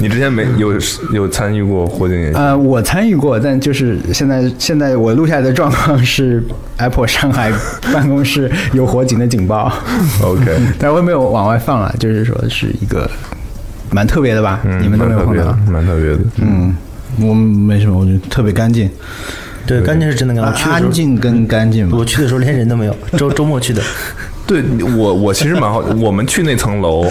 你之前没有有参与过火警演习？呃，我参与过，但就是现在现在我录下来的状况是 Apple 上海办公室有火警的警报。OK 但我也没有往外放了，就是说是一个蛮特别的吧？嗯，你们都没有碰到蛮特别的。。嗯，我没什么，我觉得特别干净，对，干净是真的干净。我去的时候安静跟干净我。去的时候连人都没有，周 周末去的。对我，我其实蛮好。我们去那层楼，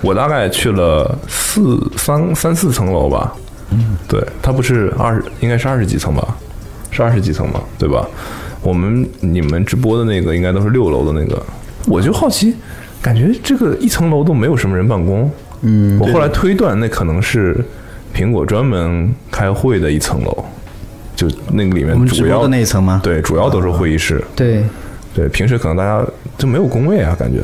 我大概去了四三三四层楼吧。嗯，对，它不是二十，应该是二十几层吧？是二十几层吧？对吧？我们你们直播的那个应该都是六楼的那个，我就好奇，感觉这个一层楼都没有什么人办公。嗯，我后来推断，那可能是苹果专门开会的一层楼，就那个里面主要的那一层吗？对，主要都是会议室。对对，平时可能大家就没有工位啊，感觉。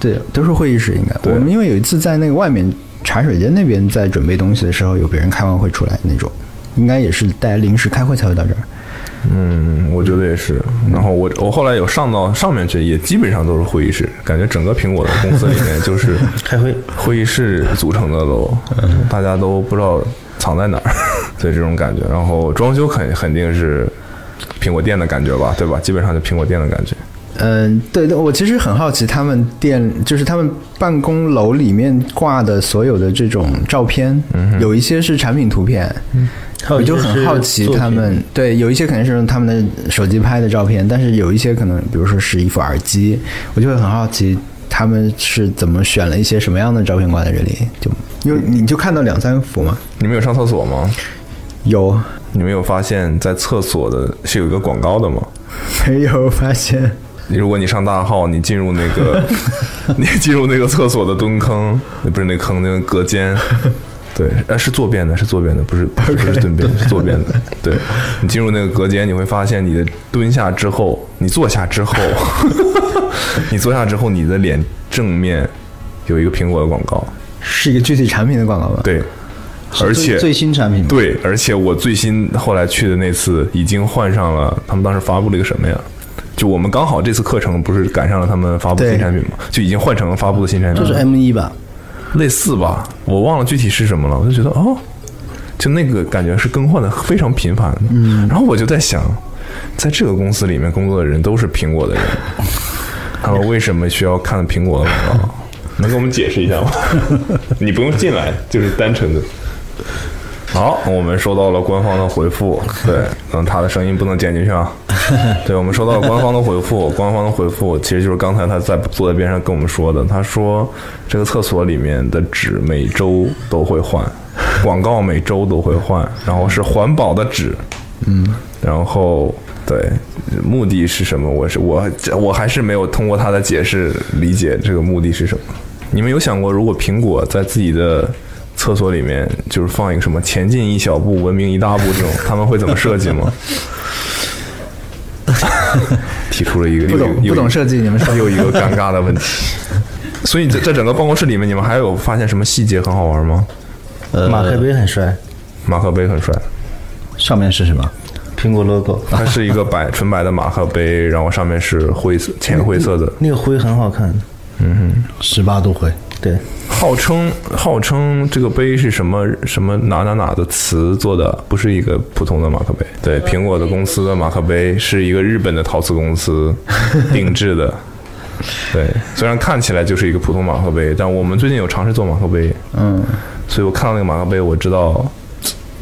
对，都是会议室应该。我们因为有一次在那个外面茶水间那边在准备东西的时候，有别人开完会出来那种，应该也是大家临时开会才会到这儿。嗯，我觉得也是。然后我我后来有上到上面去，也基本上都是会议室，感觉整个苹果的公司里面就是 开会会议室组成的都，大家都不知道藏在哪儿，所以这种感觉。然后装修肯肯定是苹果店的感觉吧，对吧？基本上就苹果店的感觉。嗯，对的，我其实很好奇，他们店就是他们办公楼里面挂的所有的这种照片，有一些是产品图片，我就很好奇他们对有一些可能是用他们的手机拍的照片，但是有一些可能，比如说是一副耳机，我就会很好奇他们是怎么选了一些什么样的照片挂在这里，就因为你就看到两三幅嘛，你们有上厕所吗？有你们有发现，在厕所的是有一个广告的吗？没有发现？如果你上大号，你进入那个，你进入那个厕所的蹲坑，不是那坑，那个隔间，对，呃，是坐便的，是坐便的，不是不是蹲便，是坐便的。对你进入那个隔间，你会发现你的蹲下之后，你坐下之后，你坐下之后，你的脸正面有一个苹果的广告，是一个具体产品的广告吧？对，而且最新产品，对，而且我最新后来去的那次已经换上了，他们当时发布了一个什么呀？就我们刚好这次课程不是赶上了他们发布对新产品嘛，就已经换成了发布的新产品，就是 M 一吧，类似吧，我忘了具体是什么了，我就觉得哦，就那个感觉是更换的非常频繁的，嗯，然后我就在想，在这个公司里面工作的人都是苹果的人，他们为什么需要看苹果的广告？能给我们解释一下吗？你不用进来，就是单纯的。好，我们收到了官方的回复，对，嗯，他的声音不能剪进去啊。对，我们收到了官方的回复，官方的回复其实就是刚才他在坐在边上跟我们说的，他说这个厕所里面的纸每周都会换，广告每周都会换，然后是环保的纸，嗯，然后对，目的是什么？我是我我还是没有通过他的解释理解这个目的是什么。你们有想过，如果苹果在自己的厕所里面就是放一个什么“前进一小步，文明一大步”这种，他们会怎么设计吗？提出了一个不懂不懂设计，你们说 又一个尴尬的问题。所以在在整个办公室里面，你们还有发现什么细节很好玩吗？呃，马克杯很帅，马克杯很帅，上面是什么？苹果 logo，它是一个白 纯白的马克杯，然后上面是灰色浅灰色的，那个灰很好看。嗯哼十八度灰，对，号称号称这个杯是什么什么哪哪哪的瓷做的，不是一个普通的马克杯。对，苹果的公司的马克杯是一个日本的陶瓷公司 定制的。对，虽然看起来就是一个普通马克杯，但我们最近有尝试做马克杯，嗯，所以我看到那个马克杯，我知道，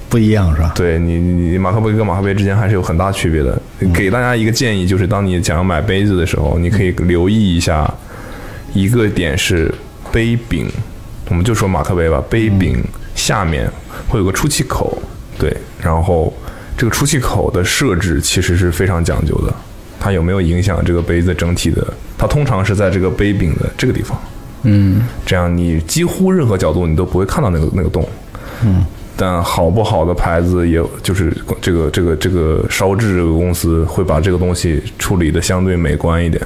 不一样是吧？对你你你马克杯跟马克杯之间还是有很大区别的。给大家一个建议，就是当你想要买杯子的时候，你可以留意一下一个点是杯柄，我们就说马克杯吧，杯柄下面会有个出气口，对，然后这个出气口的设置其实是非常讲究的，它有没有影响这个杯子整体的？它通常是在这个杯柄的这个地方，嗯，这样你几乎任何角度你都不会看到那个那个洞。嗯，但好不好的牌子，也就是这个这个这个烧制这个公司会把这个东西处理的相对美观一点，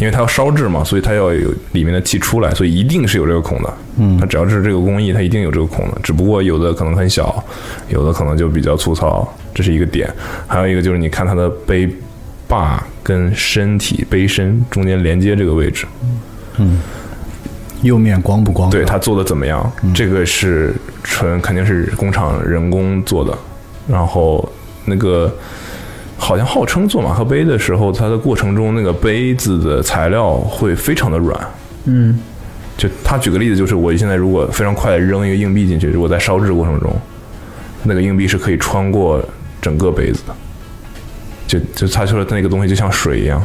因为它要烧制嘛，所以它要有里面的气出来，所以一定是有这个孔的。嗯，它只要是这个工艺，它一定有这个孔的，只不过有的可能很小，有的可能就比较粗糙，这是一个点。还有一个就是你看它的杯把跟身体杯身中间连接这个位置，嗯釉面光不光？对它做的怎么样？这个是纯肯定是工厂人工做的，然后那个好像号称做马克杯的时候，它的过程中那个杯子的材料会非常的软。嗯，就他举个例子，就是我现在如果非常快的扔一个硬币进去，如果在烧制过程中，那个硬币是可以穿过整个杯子的。就就他说的那个东西就像水一样，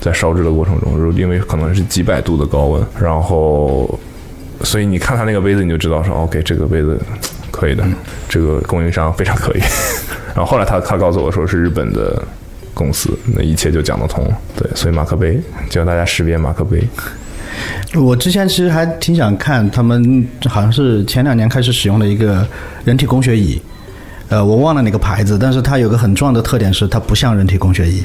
在烧制的过程中，如因为可能是几百度的高温，然后所以你看他那个杯子，你就知道说，OK，这个杯子可以的，这个供应商非常可以。然后后来他他告诉我说是日本的公司，那一切就讲得通了。对，所以马克杯教大家识别马克杯。我之前其实还挺想看他们，好像是前两年开始使用的一个人体工学椅，呃，我忘了哪个牌子，但是它有个很重要的特点是它不像人体工学椅，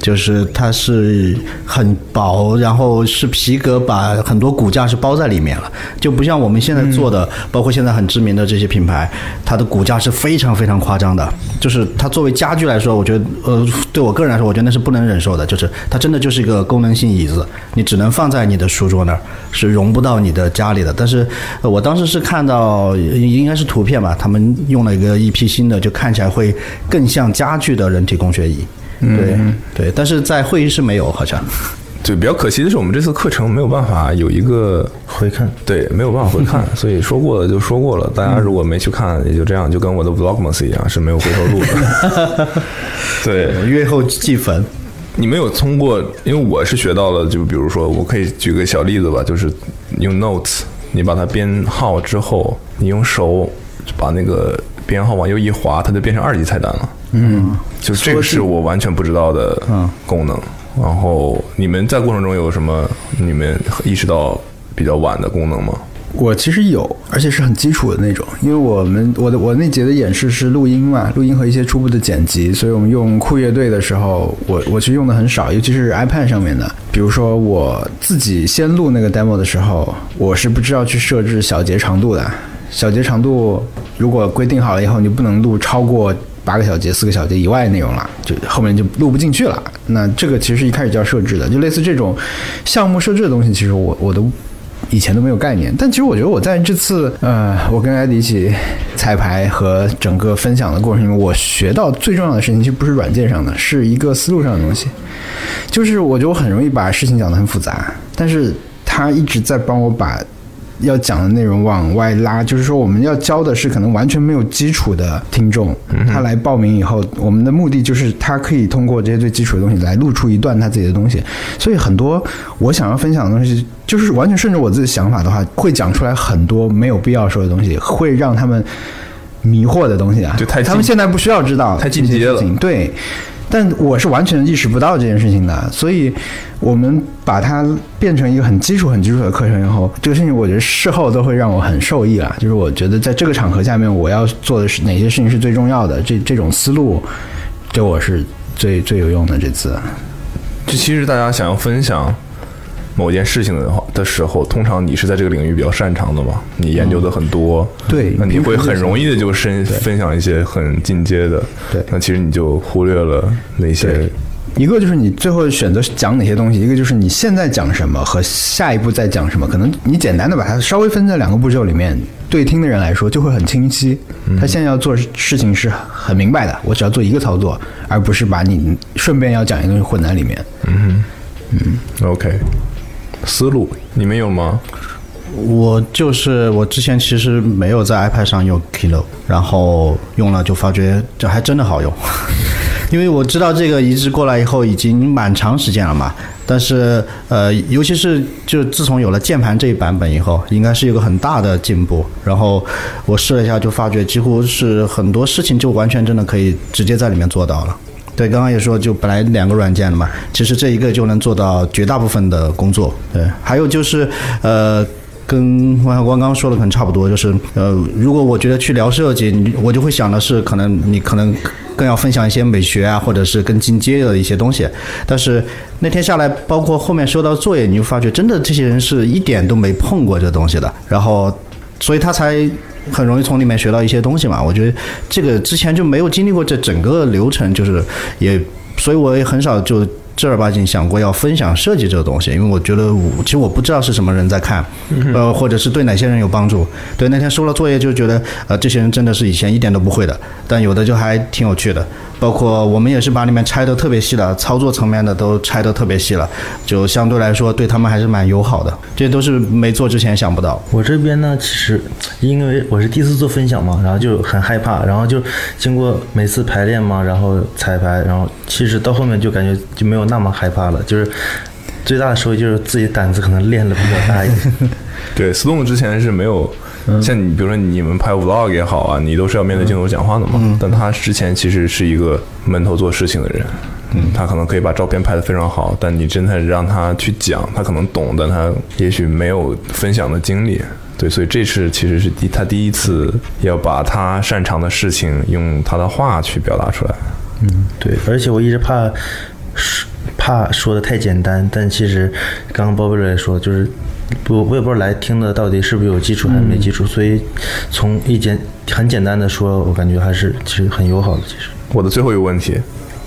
就是它是很薄，然后是皮革把很多骨架是包在里面了，就不像我们现在做的，包括现在很知名的这些品牌，它的骨架是非常非常夸张的。就是它作为家具来说，我觉得呃，对我个人来说，我觉得那是不能忍受的。就是它真的就是一个功能性椅子，你只能放在你的书桌那儿，是融不到你的家里的。但是呃我当时是看到应该是图片吧，他们用了一个一批新的，就看起来会更像家具的人体工学椅。对对，但是在会议室没有，好像。对，比较可惜的是，我们这次课程没有办法有一个回看。对，没有办法回看，所以说过了就说过了。大家如果没去看，也就这样，就跟我的 Vlogmas 一样，是没有回头路的。对，月后祭坟。你没有通过，因为我是学到了，就比如说，我可以举个小例子吧，就是用 Notes，你把它编号之后，你用手把那个编号往右一滑，它就变成二级菜单了。嗯，就这个是我完全不知道的功能。然后你们在过程中有什么你们意识到比较晚的功能吗？我其实有，而且是很基础的那种，因为我们我的我那节的演示是录音嘛，录音和一些初步的剪辑，所以我们用酷乐队的时候，我我其实用的很少，尤其是 iPad 上面的。比如说我自己先录那个 demo 的时候，我是不知道去设置小节长度的，小节长度如果规定好了以后，你不能录超过八个小节、四个小节以外的内容了，就后面就录不进去了。那这个其实一开始就要设置的，就类似这种项目设置的东西，其实我我都以前都没有概念。但其实我觉得我在这次呃，我跟艾迪一起彩排和整个分享的过程中，我学到最重要的事情，其实不是软件上的，是一个思路上的东西。就是我觉得我很容易把事情讲得很复杂，但是他一直在帮我把要讲的内容往外拉，就是说我们要教的是可能完全没有基础的听众，他来报名以后，我们的目的就是他可以通过这些最基础的东西来录出一段他自己的东西，所以很多我想要分享的东西，就是完全顺着我自己的想法的话，会讲出来很多没有必要说的东西，会让他们迷惑的东西啊，就太他们现在不需要知道太进阶了。对。但我是完全意识不到这件事情的，所以我们把它变成一个很基础、很基础的课程以后，这个事情我觉得事后都会让我很受益啊。就是我觉得在这个场合下面，我要做的是哪些事情是最重要的，这这种思路对我是最最有用的。这次，这其实大家想要分享某件事情的话的时候，通常你是在这个领域比较擅长的嘛，你研究的很多，对那你会很容易的就深分分享一些很进阶的，对那其实你就忽略了那些，一个就是你最后选择讲哪些东西，一个就是你现在讲什么和下一步再讲什么。可能你简单的把它稍微分在两个步骤里面，对听的人来说就会很清晰。他现在要做事情是很明白的，我只要做一个操作，而不是把你顺便要讲一个东西混在里面。嗯嗯 OK，思路你们有吗？我就是我之前其实没有在 iPad 上用 Keynote，然后用了就发觉这还真的好用，因为我知道这个移植过来以后已经蛮长时间了嘛，但是呃，尤其是就自从有了键盘这一版本以后，应该是有个很大的进步。然后我试了一下，就发觉几乎是很多事情就完全真的可以直接在里面做到了。对，刚刚也说，就本来两个软件的嘛，其实这一个就能做到绝大部分的工作。对，还有就是呃。跟王小光刚刚说的可能差不多，就是呃，如果我觉得去聊设计，我就会想的是，可能你可能更要分享一些美学啊，或者是更进阶的一些东西。但是那天下来，包括后面收到作业，你就发觉真的这些人是一点都没碰过这东西的，然后所以他才很容易从里面学到一些东西嘛。我觉得这个之前就没有经历过这整个流程，就是也，所以我也很少就正儿八经想过要分享设计这个东西，因为我觉得我其实我不知道是什么人在看，呃，或者是对哪些人有帮助。对，那天收了作业就觉得，呃，这些人真的是以前一点都不会的，但有的就还挺有趣的。包括我们也是把里面拆的特别细了，操作层面的都拆的特别细了，就相对来说对他们还是蛮友好的。这都是没做之前想不到。我这边呢，其实因为我是第一次做分享嘛，然后就很害怕，然后就经过每次排练嘛，然后彩排，然后其实到后面就感觉就没有那么害怕了，就是最大的收益就是自己胆子可能练的比较大一点。对，Stone 之前是没有，像你比如说你们拍 Vlog 也好啊，你都是要面对镜头讲话的嘛。但他之前其实是一个闷头做事情的人，嗯，他可能可以把照片拍得非常好，但你真的让他去讲，他可能懂，但他也许没有分享的经历。对，所以这次其实是第他第一次要把他擅长的事情用他的话去表达出来。嗯对，而且我一直怕说怕说的太简单，但其实刚刚鲍贝瑞说，就是不我也不知道来听的到底是不是有基础还是没基础，所以从一简很简单的说，我感觉还是其实很友好的。其实我的最后一个问题，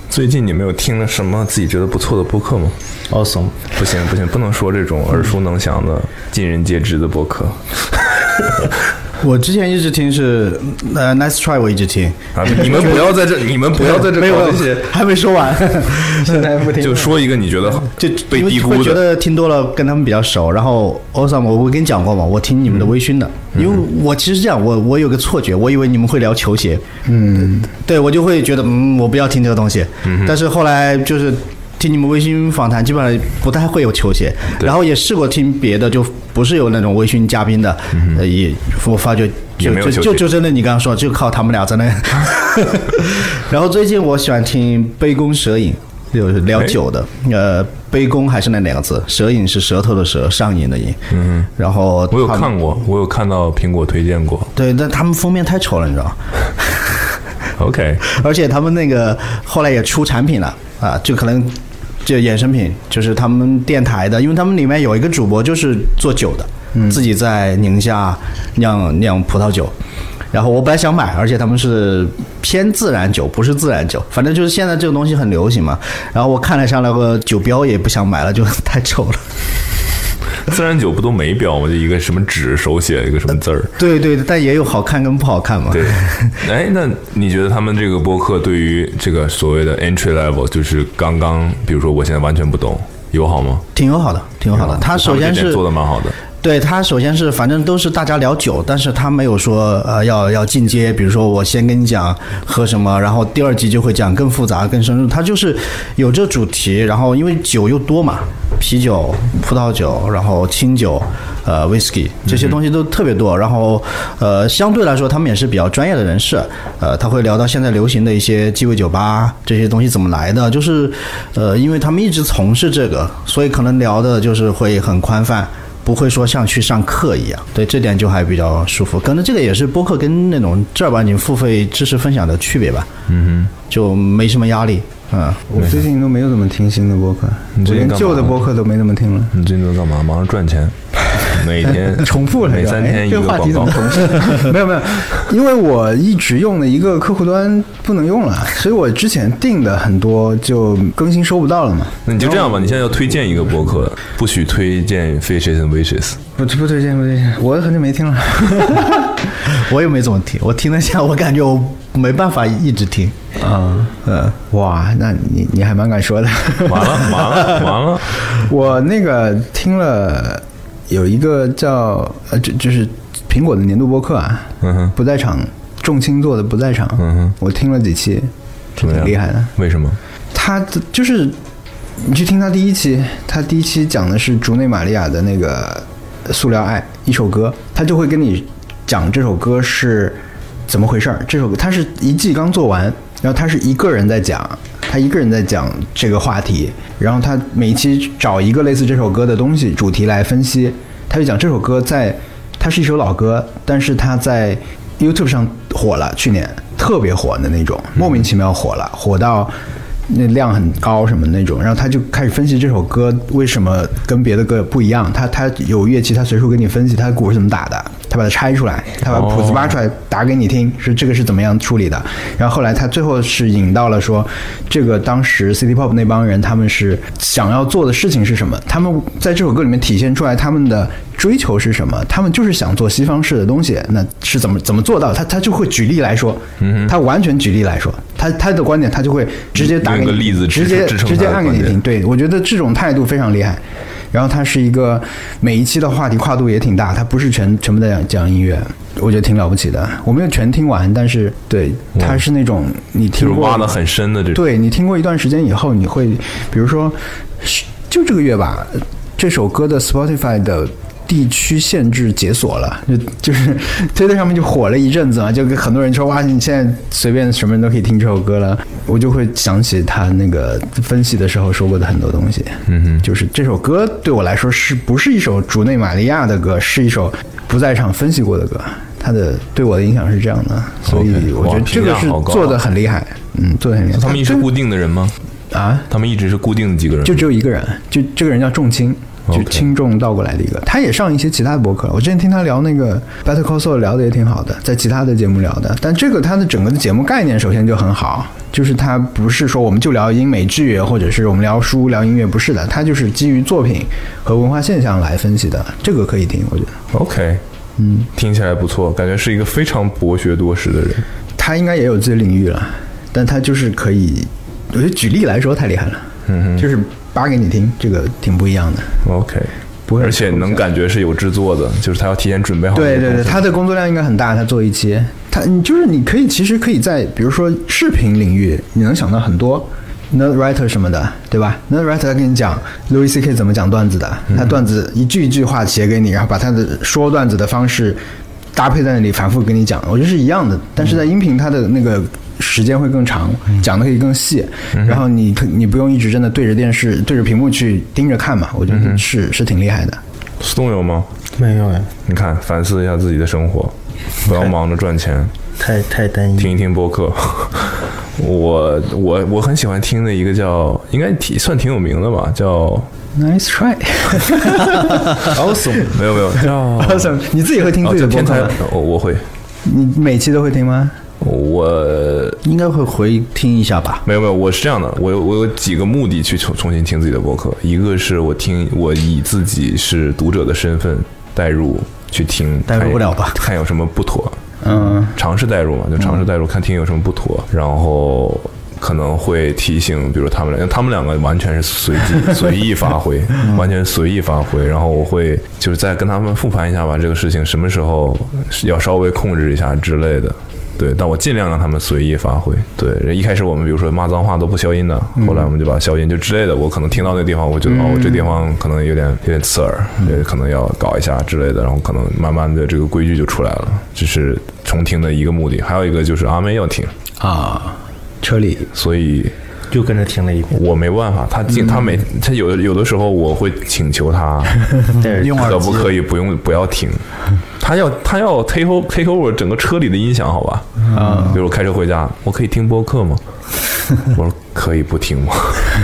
最近你们有听了什么自己觉得不错的播客吗？awesome，不行不行，不能说这种耳熟能详的、尽人皆知的播客 我之前一直听是呃 Nice Try，我一直听。啊！你们不要在这，你们不要在这没有搞这些，还没说完，现在不听就说一个你觉得就被低估的。会觉得听多了跟他们比较熟。然后 Awesome，我我跟你讲过嘛，我听你们的微醺的，嗯因为我其实这样，我我有个错觉，我以为你们会聊球鞋，嗯，对我就会觉得嗯，我不要听这个东西。嗯但是后来就是。听你们微醺访谈，基本上不太会有球鞋，然后也试过听别的，就不是有那种微醺嘉宾的，呃，也我发觉就就就就真的你刚刚说，就靠他们俩在那。然后最近我喜欢听杯弓蛇影，就是聊酒的，呃，杯弓还是那两个字，蛇影是舌头的舌，上瘾的瘾。嗯，然后我有看过，我有看到苹果推荐过。对，但他们封面太丑了，你知道吗？OK，而且他们那个后来也出产品了啊，就可能就衍生品，就是他们电台的，因为他们里面有一个主播就是做酒的，自己在宁夏酿酿葡萄酒。然后我本来想买，而且他们是偏自然酒，不是自然酒，反正就是现在这个东西很流行嘛。然后我看了下那个酒标，也不想买了，就太丑了。自然酒不都没标吗？就一个什么纸手写一个什么字儿。对对，但也有好看跟不好看嘛。对，哎，那你觉得他们这个播客对于这个所谓的 entry level，就是刚刚，比如说我现在完全不懂，友好吗？挺友好的，挺友好的。他首先是做的蛮好的。对他首先是反正都是大家聊酒，但是他没有说呃要要进阶，比如说我先跟你讲喝什么，然后第二集就会讲更复杂更深入，他就是有这主题，然后因为酒又多嘛，啤酒、葡萄酒，然后清酒，呃 whisky 这些东西都特别多，然后呃相对来说他们也是比较专业的人士，呃他会聊到现在流行的一些鸡尾酒吧这些东西怎么来的，就是呃因为他们一直从事这个，所以可能聊的就是会很宽泛。不会说像去上课一样，对这点就还比较舒服。可能这个也是播客跟那种正儿八经付费知识分享的区别吧。嗯哼，就没什么压力。嗯，我最近都没有怎么听新的播客，我连你最近旧的播客都没怎么听了。你最近都干嘛？忙着赚钱，每天 重复了，每三天一个这个话题广告怎么。重复？没有没有，因为我一直用的一个客户端不能用了，所以我之前定的很多就更新收不到了嘛。那你就这样吧，你现在要推荐一个博客，不许推荐 Fishes and Wishes。不不推荐不推荐，我很久没听了。我也没怎么听，我听了下，我感觉我没办法一直听。啊，嗯，哇，那你你还蛮敢说的。完了完了完了，我那个听了有一个叫呃，就就是苹果的年度播客啊，嗯哼，不在场，重青做的不在场，嗯哼，我听了几期？挺厉害的。为什么？他的就是你去听他第一期，他第一期讲的是竹内玛利亚的那个《塑料爱》一首歌，他就会跟你讲这首歌是怎么回事儿。这首歌他是一季刚做完，然后他是一个人在讲，他一个人在讲这个话题，然后他每一期找一个类似这首歌的东西主题来分析，他就讲这首歌在它是一首老歌，但是它在 YouTube 上火了，去年特别火的那种，莫名其妙火了，火到那量很高什么那种。然后他就开始分析这首歌为什么跟别的歌不一样，他他有乐器，他随处给你分析他鼓是怎么打的，他把它拆出来，他把谱子扒出来打给你听，是这个是怎么样处理的。然后后来他最后是引到了说，这个当时 City Pop 那帮人他们是想要做的事情是什么，他们在这首歌里面体现出来他们的。追求是什么？他们就是想做西方式的东西，那是怎么怎么做到？他他就会举例来说，他完全举例来说，他他的观点他就会直接打给你，直接直接按给你听。对我觉得这种态度非常厉害。然后它是一个每一期的话题跨度也挺大，它不是全全部在讲讲音乐，我觉得挺了不起的。我没有全听完，但是对它是那种你就是听过挖的很深的这种。对你听过一段时间以后，你会比如说，是就这个月吧，这首歌的 Spotify 的。地区限制解锁了，就就是推特上面就火了一阵子嘛，就跟很多人说哇，你现在随便什么人都可以听这首歌了。我就会想起他那个分析的时候说过的很多东西，嗯哼，就是这首歌对我来说是不是一首竹内玛利亚的歌，是一首不在场分析过的歌，他的对我的影响是这样的，所以我觉得这个是做的很厉害，嗯，做的很厉害。他们一直固定的人吗？啊，他们一直是固定的几个人，就只有一个人，就这个人叫仲青，就轻重倒过来的一个。他也上一些其他的博客，我之前听他聊那个 Better Call Saul 聊的也挺好的，在其他的节目聊的。但这个他的整个的节目概念首先就很好，就是他不是说我们就聊英美剧，或者是我们聊书聊音乐，不是的，他就是基于作品和文化现象来分析的，这个可以听，我觉得。OK，嗯，听起来不错，感觉是一个非常博学多识的人。他应该也有自己的领域了，但他就是可以，我觉得举例来说太厉害了，嗯就是扒给你听，这个挺不一样的。，OK，不会而且能感觉是有制作的，就是他要提前准备好。对对对，他的工作量应该很大，他做一期，他你就是你可以其实可以在比如说视频领域，你能想到很多 nerd writer 什么的，对吧？nerd writer 他跟你讲 Louis C K 怎么讲段子的，他段子一句一句话写给你，然后把他的说段子的方式搭配在那里，反复跟你讲，我觉得是一样的。但是在音频，他的那个时间会更长，讲的可以更细，然后你可你不用一直真的对着电视对着屏幕去盯着看嘛，我觉得是是挺厉害的。Stone 有吗？没有哎，你看，反思一下自己的生活，不要忙着赚钱，太太单一。听一听播客。我我我很喜欢听的一个叫，应该挺算挺有名的吧，叫 Nice try，Awesome，没有没有叫 awesome，你自己会听哦自己叫天才的播客吗？，我我会，你每期都会听吗？我应该会回听一下吧。没有没有，我是这样的，我有我有几个目的去重重新听自己的播客，一个是我听我以自己是读者的身份代入去听，代入不了吧。看看有什么不妥，嗯，尝试代入嘛，就尝试代入，看听有什么不妥，然后可能会提醒，比如他们俩，因为他们两个完全是随机 随意发挥，完全随意发挥，然后我会就是再跟他们复盘一下吧，这个事情什么时候要稍微控制一下之类的。对，但我尽量让他们随意发挥。对，一开始我们比如说骂脏话都不消音的，后来我们就把消音就之类的，我可能听到那地方，我觉得、哦，这地方可能有点有点刺耳，也，可能要搞一下之类的，然后可能慢慢的这个规矩就出来了。这是重听的一个目的，还有一个就是阿妹要听，啊，车里所以就跟着听了一遍，我没办法，他进他每他有的有的时候我会请求他，可不可以不用不要听？他要他要 take over take over 整个车里的音响，好吧？啊，比如我开车回家，我可以听播客吗？我说可以不听吗？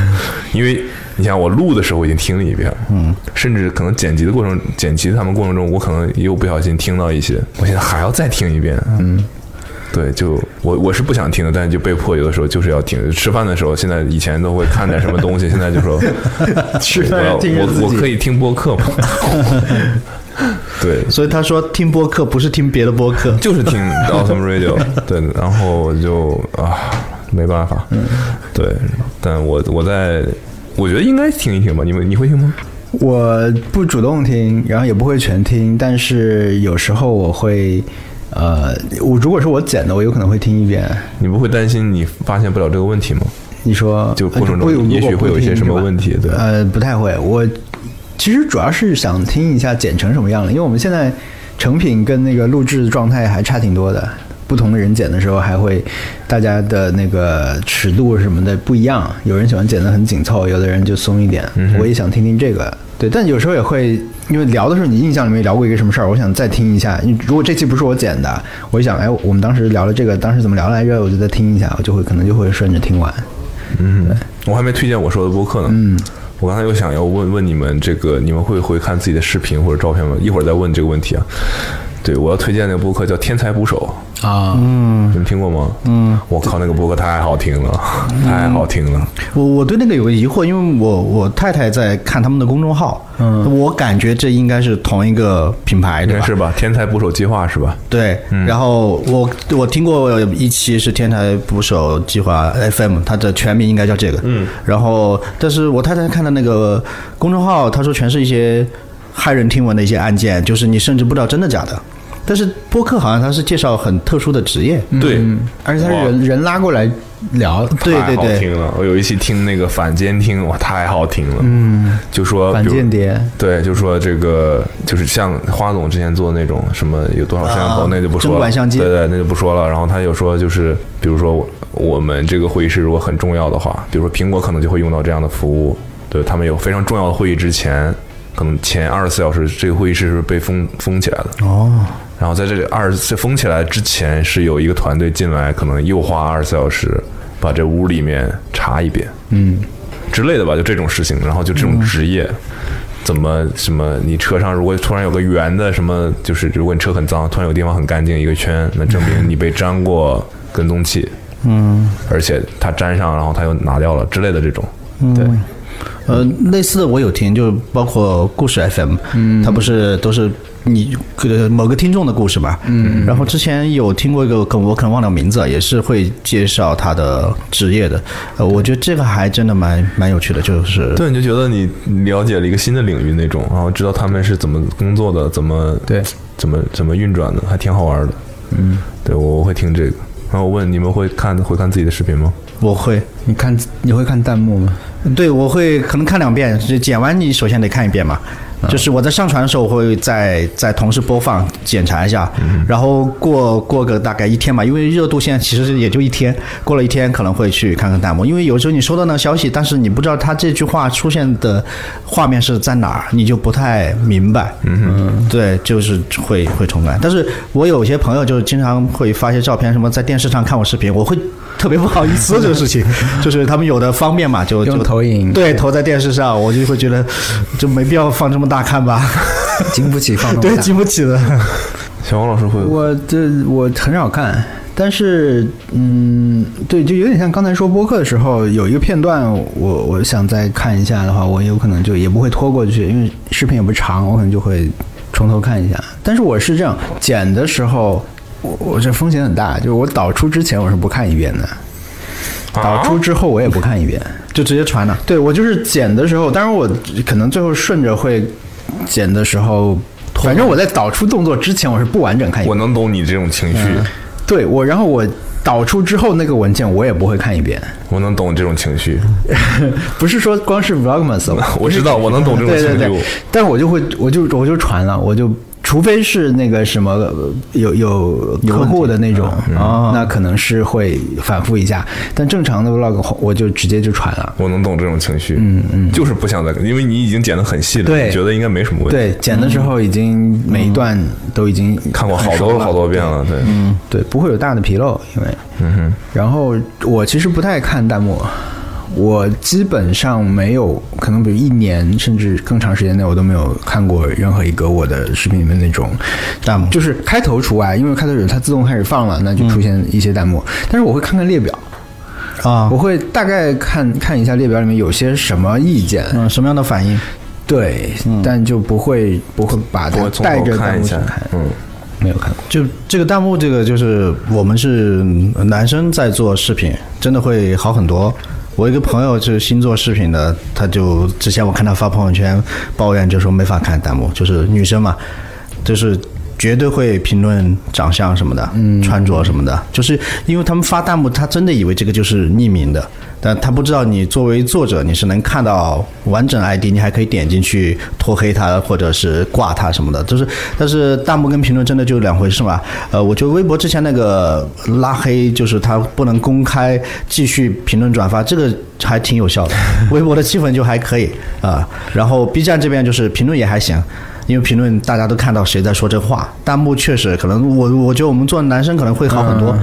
因为你想我录的时候我已经听了一遍，嗯，甚至可能剪辑的过程剪辑他们过程中，我可能又不小心听到一些，我现在还要再听一遍，嗯。对，就我我是不想听的，但是就被迫有的时候就是要听。吃饭的时候，现在以前都会看点什么东西，现在就说 吃饭听自己我可以听播客吗？对，所以他说听播客不是听别的播客，就是听 Awesome Radio，对，然后就啊没办法，对，但我我在我觉得应该听一听吧，你们你会听吗？我不主动听，然后也不会全听，但是有时候我会，呃，我如果是我剪的，我有可能会听一遍。你不会担心你发现不了这个问题吗？你说就过程中也许会有一些什么问题对呃，不太会。我其实主要是想听一下剪成什么样了，因为我们现在成品跟那个录制状态还差挺多的。不同的人剪的时候，还会大家的那个尺度什么的不一样。有人喜欢剪得很紧凑，有的人就松一点。我也想听听这个。对，但有时候也会因为聊的时候，你印象里面聊过一个什么事儿，我想再听一下。如果这期不是我剪的，我就想，哎，我们当时聊了这个，当时怎么聊来着？我就再听一下，我就会可能就会顺着听完。嗯，我还没推荐我说的播客呢。嗯，我刚才又想要问问你们，这个你们会回看自己的视频或者照片吗？一会儿再问这个问题啊。对，我要推荐那个播客叫《天才捕手》，啊，嗯你们听过吗？嗯，我靠，那个播客太好听了，太好听了。我我对那个有个疑惑，因为我我太太在看他们的公众号，嗯，我感觉这应该是同一个品牌，对吧？应该是吧？天才捕手计划是吧？对，然后我我听过一期是天才捕手计划 FM，它的全名应该叫这个，嗯，然后但是我太太看的那个公众号，她说全是一些骇人听闻的一些案件，就是你甚至不知道真的假的。但是播客好像他是介绍很特殊的职业，对，而且他是人人拉过来聊，太好对对对，听了。我有一期听那个反监听，哇，太好听了。嗯，就说反间谍。对，就说这个就是像花总之前做的那种什么有多少摄像头，啊那就不说了。相机对对，那就不说了。然后他又说就是，比如说我我们这个会议室如果很重要的话，比如说苹果可能就会用到这样的服务，对他们有非常重要的会议之前，可能前二十四小时这个会议室是被封封起来的。哦，然后在这里二十四封起来之前，是有一个团队进来，可能又花二十四小时把这屋里面查一遍。嗯，之类的吧，就这种事情，然后就这种职业。怎么什么？你车上如果突然有个圆的什么，就是如果你车很脏，突然有地方很干净一个圈，那证明你被粘过跟踪器，嗯，而且它粘上，然后它又拿掉了之类的这种。对，呃，类似的我有听，就包括故事 FM，嗯，它不是都是你呃某个听众的故事嘛，嗯，然后之前有听过一个，可我可能忘了名字，也是会介绍他的职业的，呃，我觉得这个还真的蛮蛮有趣的，就是对，你就觉得你了解了一个新的领域那种，然后知道他们是怎么工作的，怎么对，怎么怎么运转的，还挺好玩的。嗯，对我我会听这个。然后我问你们会看会看自己的视频吗？我会，你看你会看弹幕吗？对我会可能看两遍，就剪完你首先得看一遍嘛。就是我在上传的时候，我会再再同时播放检查一下，然后过过个大概一天吧，因为热度现在其实也就一天，过了一天可能会去看看弹幕，因为有时候你收到那个消息，但是你不知道他这句话出现的画面是在哪儿，你就不太明白。嗯对，就是会会重来。但是我有些朋友就是经常会发一些照片，什么在电视上看我视频，我会特别不好意思这个事情，就是他们有的方便嘛，就用就投影。对投在电视上，我就会觉得就没必要放这么大看吧。经不起放那么对，经不起的。小王老师会我这我很少看，但是嗯，对，就有点像刚才说播客的时候有一个片段，我我想再看一下的话，我有可能就也不会拖过去，因为视频也不长，我可能就会从头看一下。但是我是这样剪的时候，我我这风险很大，就是我导出之前我是不看一遍的，导出之后我也不看一遍。就直接传了。对我就是剪的时候，当然我可能最后顺着会剪的时候，反正我在导出动作之前我是不完整看一遍。我能懂你这种情绪，对我，然后我导出之后那个文件我也不会看一遍，我能懂这种情绪。不是说光是 Vlogmas，哦 我知道，我能懂这种情绪。对对对，但是我就会，我就我就传了，我就除非是那个什么呃有有客户的那种啊，那可能是会反复一下，但正常的 Vlog 我就直接就传了。我能懂这种情绪，嗯嗯，就是不想再，因为你已经剪得很细了，对。觉得应该没什么问题。对，剪的时候已经每一段都已经看过好多好多遍了，对，嗯，对，不会有大的纰漏，因为，嗯哼。然后我其实不太看弹幕，我基本上没有，可能比如一年甚至更长时间内，我都没有看过任何一个我的视频里面那种弹幕，就是开头除外，因为开头有它自动开始放了，那就出现一些弹幕。但是我会看看列表，啊。我，会大概看看一下列表里面有些什么意见，嗯，什么样的反应？对，但就不会不会把它带着弹幕去看，，嗯，没有看过。就这个弹幕，这个就是我们是男生在做视频，真的会好很多。我一个朋友就是新做视频的，他就之前我看他发朋友圈抱怨，就说没法看弹幕，就是女生嘛，就是绝对会评论长相什么的，嗯，穿着什么的，就是因为他们发弹幕，他真的以为这个就是匿名的，但他不知道你作为作者，你是能看到完整 ID，你还可以点进去拖黑他或者是挂他什么的，就是但是弹幕跟评论真的就两回事嘛。呃，我觉得微博之前那个拉黑，就是他不能公开继续评论转发，这个还挺有效的，微博的气氛就还可以啊、然后 B 站这边就是评论也还行。因为评论大家都看到谁在说这话，弹幕确实可能我我觉得我们做男生可能会好很多，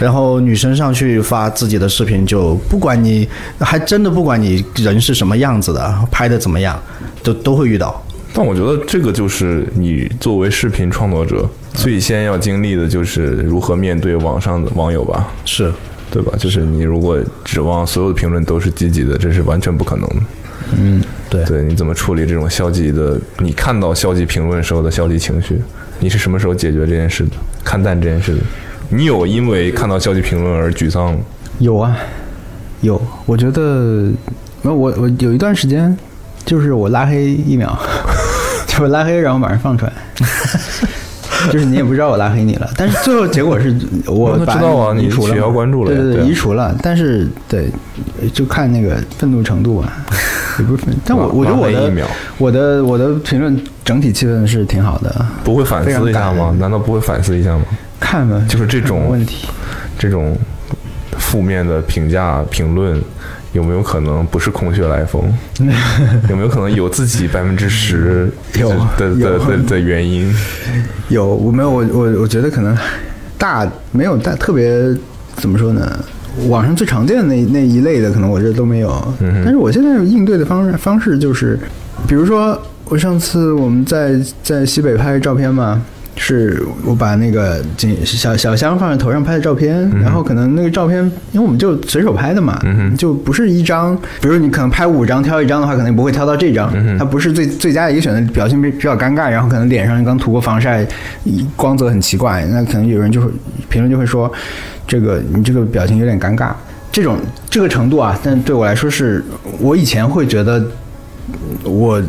然后女生上去发自己的视频，就不管你还真的不管你人是什么样子的，拍的怎么样，都都会遇到。但我觉得这个就是你作为视频创作者最先要经历的，就是如何面对网上的网友吧，是，对吧？就是你如果指望所有的评论都是积极的，这是完全不可能的。嗯对对，你怎么处理这种消极的？你看到消极评论时候的消极情绪，你是什么时候解决这件事的？看淡这件事的？你有因为看到消极评论而沮丧吗？有啊，有。我觉得，那我我有一段时间，就是我拉黑一秒，就我拉黑，然后马上放出来，就是你也不知道我拉黑你了，但是最后结果是我把知道啊你取消关注了对对对啊移除了，但是对，就看那个愤怒程度啊，也不是愤，但我我觉得我的我的我的评论整体气氛是挺好的，不会反思一下吗？难道不会反思一下吗？看吧，就是这种问题。这种负面的评价评论，有没有可能不是空穴来风？有没有可能有自己百分之十有的的的的原因？有，我没有，我我我觉得可能大没有大特别怎么说呢？网上最常见的那那一类的，可能我这都没有。嗯但是我现在应对的方式方式就是，比如说我上次我们在在西北拍照片嘛。是我把那个景小小香放在头上拍的照片，然后可能那个照片，因为我们就随手拍的嘛，就不是一张，比如你可能拍五张挑一张的话，可能不会挑到这张，它不是最最佳的一个选择，表情比比较尴尬，然后可能脸上刚涂过防晒，光泽很奇怪，那可能有人就会评论就会说，这个你这个表情有点尴尬，这种这个程度啊，但对我来说是我以前会觉得我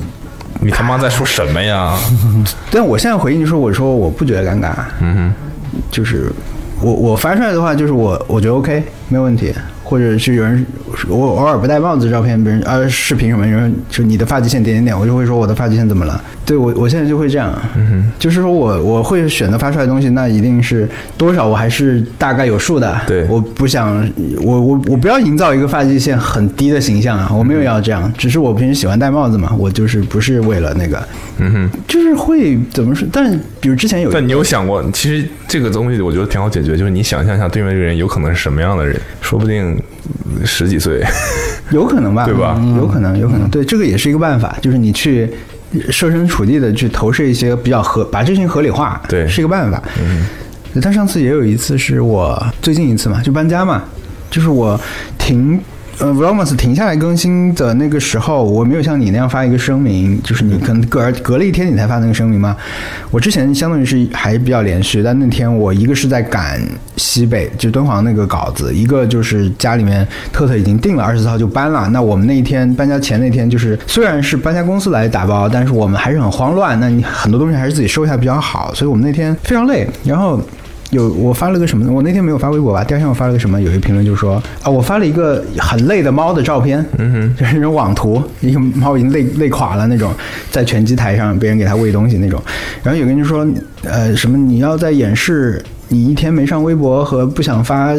你他妈在说什么呀？但我现在回应就是，我说我不觉得尴尬，嗯，就是我我发出来的话，就是我我觉得 OK 没有问题，或者是有人我偶尔不戴帽子的照片，别人啊视频什么，有人就你的发际线点点点，我就会说我的发际线怎么了？对我我现在就会这样，就是说我我会选择发出来的东西，那一定是多少我还是大概有数的，对我不想我我我不要营造一个发际线很低的形象啊，我没有要这样，只是我平时喜欢戴帽子嘛，我就是不是为了那个，嗯哼。就是会怎么说？但比如之前有但你有想过，其实这个东西我觉得挺好解决，就是你想象一下对面这个人有可能是什么样的人，说不定呃十几岁，有可能吧，对吧嗯有可能，有可能。对，这个也是一个办法，就是你去设身处地的去投射一些比较合，把这事情合理化，对是一个办法。嗯，他上次也有一次是我最近一次嘛，就搬家嘛，就是我停。呃，Vlogmas 停下来更新的那个时候，我没有像你那样发一个声明，就是你可能隔隔了一天你才发那个声明嘛。我之前相当于是还比较连续，但那天我一个是在赶西北，就敦煌那个稿子，一个就是家里面特特已经定了二十四号就搬了。那我们那一天搬家前那天，就是虽然是搬家公司来打包，但是我们还是很慌乱。那你很多东西还是自己收一下比较好，所以我们那天非常累。然后有我发了个什么？我那天没有发微博吧？第二天我发了个什么？有一个评论就说啊，我发了一个很累的猫的照片，嗯哼，就是那种网图，一个猫已经累累垮了那种，在拳击台上，别人给它喂东西那种。然后有个人就说，呃，什么你要在演示你一天没上微博和不想发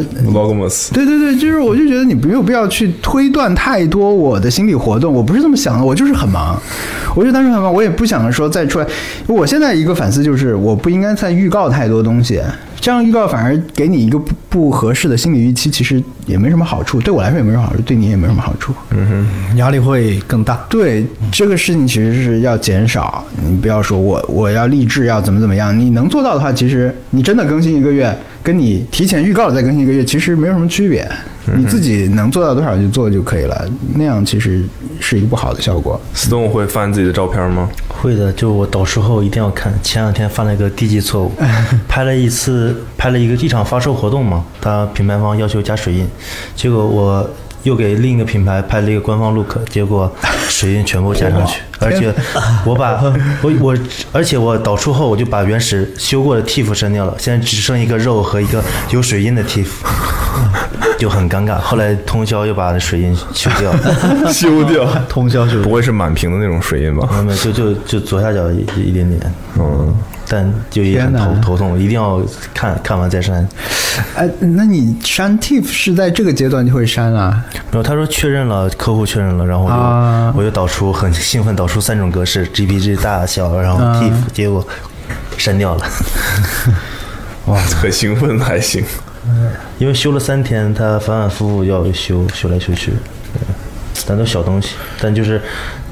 对对对，就是我就觉得你没有必要去推断太多我的心理活动，我不是这么想的，我就是很忙，我就单纯很忙，我也不想说再出来。我现在一个反思就是，我不应该再预告太多东西，这样预告反而给你一个不不合适的心理预期，其实也没什么好处，对我来说也没什么好处，对你也没什么好处。嗯哼压力会更大。对这个事情其实是要减少，你不要说我我要励志要怎么怎么样，你能做到的话，其实你真的更新一个月，跟你提前预告了再更新一个月，其实没有什么区别。你自己能做到多少就做就可以了，那样其实是一个不好的效果。Stone 会翻自己的照片吗？会的，就我导出后一定要看。前两天犯了一个低级错误，拍了一次，拍了一个一场发售活动嘛，他品牌方要求加水印，结果我又给另一个品牌拍了一个官方 look，结果水印全部加上去，而且我把我我，而且我导出后我就把原始修过的 TIFF 删掉了，现在只剩一个肉和一个有水印的 TIFF，就很尴尬。后来通宵又把水印修掉。修掉，通宵修不会是满屏的那种水印吧？没没有，就就就左下角一一点点，嗯，但就也很头头痛，一定要看看完再删。哎，那你删 TIFF 是在这个阶段就会删啊？然后他说确认了，客户确认了，然后我就、啊我就导出很兴奋，导出三种格式，GPG 大小，然后啊 TIFF，、结果删掉了，哇，很兴奋还行。因为修了三天，他反反复复要修，修来修去，对但都小东西，但就是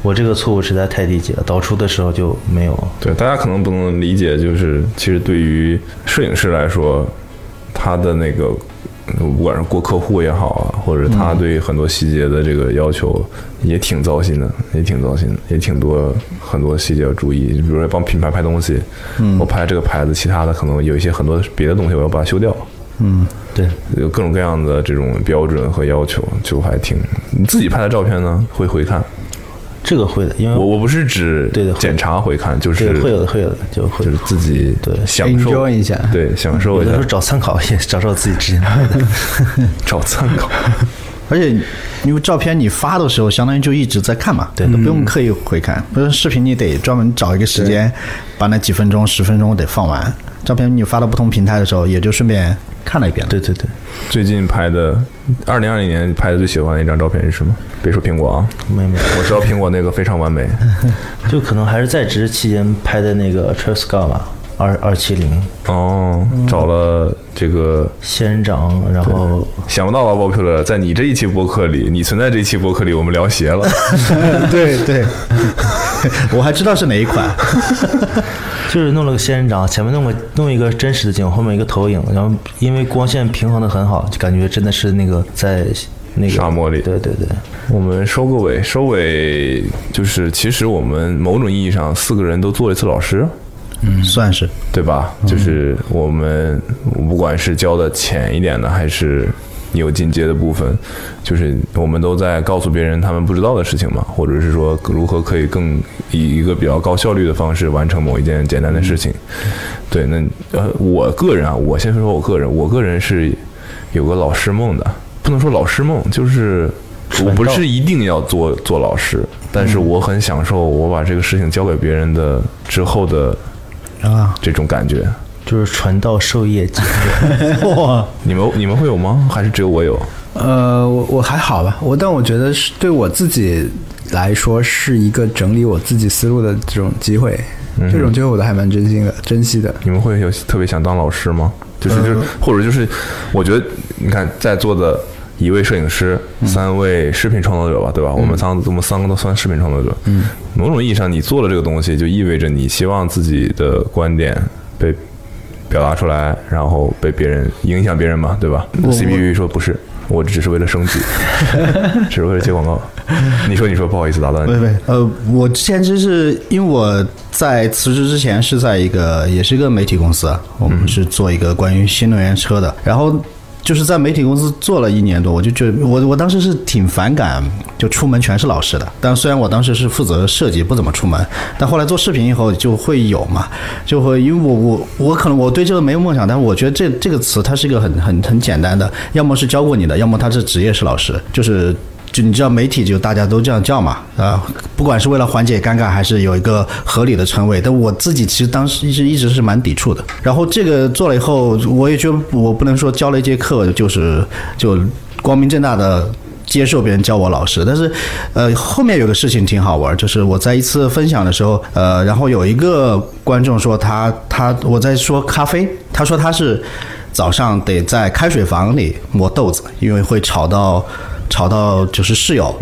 我这个错误实在太低级了，导出的时候就没有。对，大家可能不能理解，就是其实对于摄影师来说，他的那个呃不管是过客户也好啊，或者他对很多细节的这个要求也挺糟心的，也挺糟心的，也挺多很多细节要注意。比如说帮品牌拍东西，我拍这个牌子，其他的可能有一些很多别的东西我要把它修掉。嗯对，有各种各样的这种标准和要求，就还挺。你自己拍的照片呢，会回看？这个会的，因为我我不是指对的检查回看，就是会有的会有的就会就是自己对享受一下对，享受一下有的时候，找参考也找找自己之前拍的。找参考。而且因为照片你发的时候，相当于就一直在看嘛，对，都不用刻意回看。不是视频你得专门找一个时间，把那几分钟、十分钟得放完。照片你发到不同平台的时候，也就顺便看了一遍了。对对对，最近拍的，二零二零年拍的最喜欢的一张照片是什么？别说苹果啊，没没，我知道苹果那个非常完美。就可能还是在职期间拍的那个 Travis Scott 吧，二二七零哦，找了这个仙人掌，然后想不到吧，Popular，在你这一期播客里，你存在这一期播客里，我们聊鞋了。对 对，我还知道是哪一款。就是弄了个仙人掌，前面弄个弄一个真实的景，后面一个投影，然后因为光线平衡的很好，就感觉真的是那个在那个沙漠里对对对，我们收个尾，收尾就是，其实我们某种意义上四个人都做了一次老师，嗯算是对吧？就是我们不管是教的浅一点的，还是有进阶的部分，就是我们都在告诉别人他们不知道的事情嘛，或者是说如何可以更以一个比较高效率的方式完成某一件简单的事情。对，那呃，我个人啊，我先说我个人，我个人是有个老师梦的，不能说老师梦，就是我不是一定要做做老师，但是我很享受我把这个事情交给别人的之后的啊，这种感觉。就是传道授业解哇，你们你们会有吗？还是只有我有？呃，我我还好吧，我但我觉得是对我自己来说是一个整理我自己思路的这种机会，这种机会我都还蛮珍惜的，珍惜的。你们会有特别想当老师吗？就是就是，或者就是，我觉得你看在座的一位摄影师，三位视频创作者吧，对吧？我们三我们三个都算视频创作者。嗯，某种意义上，你做了这个东西，就意味着你希望自己的观点被表达出来，然后被别人影响别人嘛，对吧？CPU 说不是。我只是为了升级，只是为了接广告。你说，你说，不好意思打断你。对对，呃，我之前就是因为我在辞职之前是在一个也是一个媒体公司啊，我们是做一个关于新能源车的，然后。就是在媒体公司做了一年多，我就觉得我我当时是挺反感，就出门全是老师的。但虽然我当时是负责设计，不怎么出门，但后来做视频以后就会有嘛，就会因为我我我可能我对这个没有梦想，但是我觉得这这个词它是一个很很很简单的，要么是教过你的，要么他是职业是老师，就是。就你知道媒体就大家都这样叫嘛，啊，不管是为了缓解尴尬，还是有一个合理的称谓，但我自己其实当时一直一直是蛮抵触的。然后这个做了以后，我也觉得我不能说教了一节课就是就光明正大的接受别人叫我老师，但是呃后面有个事情挺好玩，就是我在一次分享的时候，呃，然后有一个观众说他他我在说咖啡，他说他是早上得在开水房里磨豆子，因为会吵到。吵到就是室友，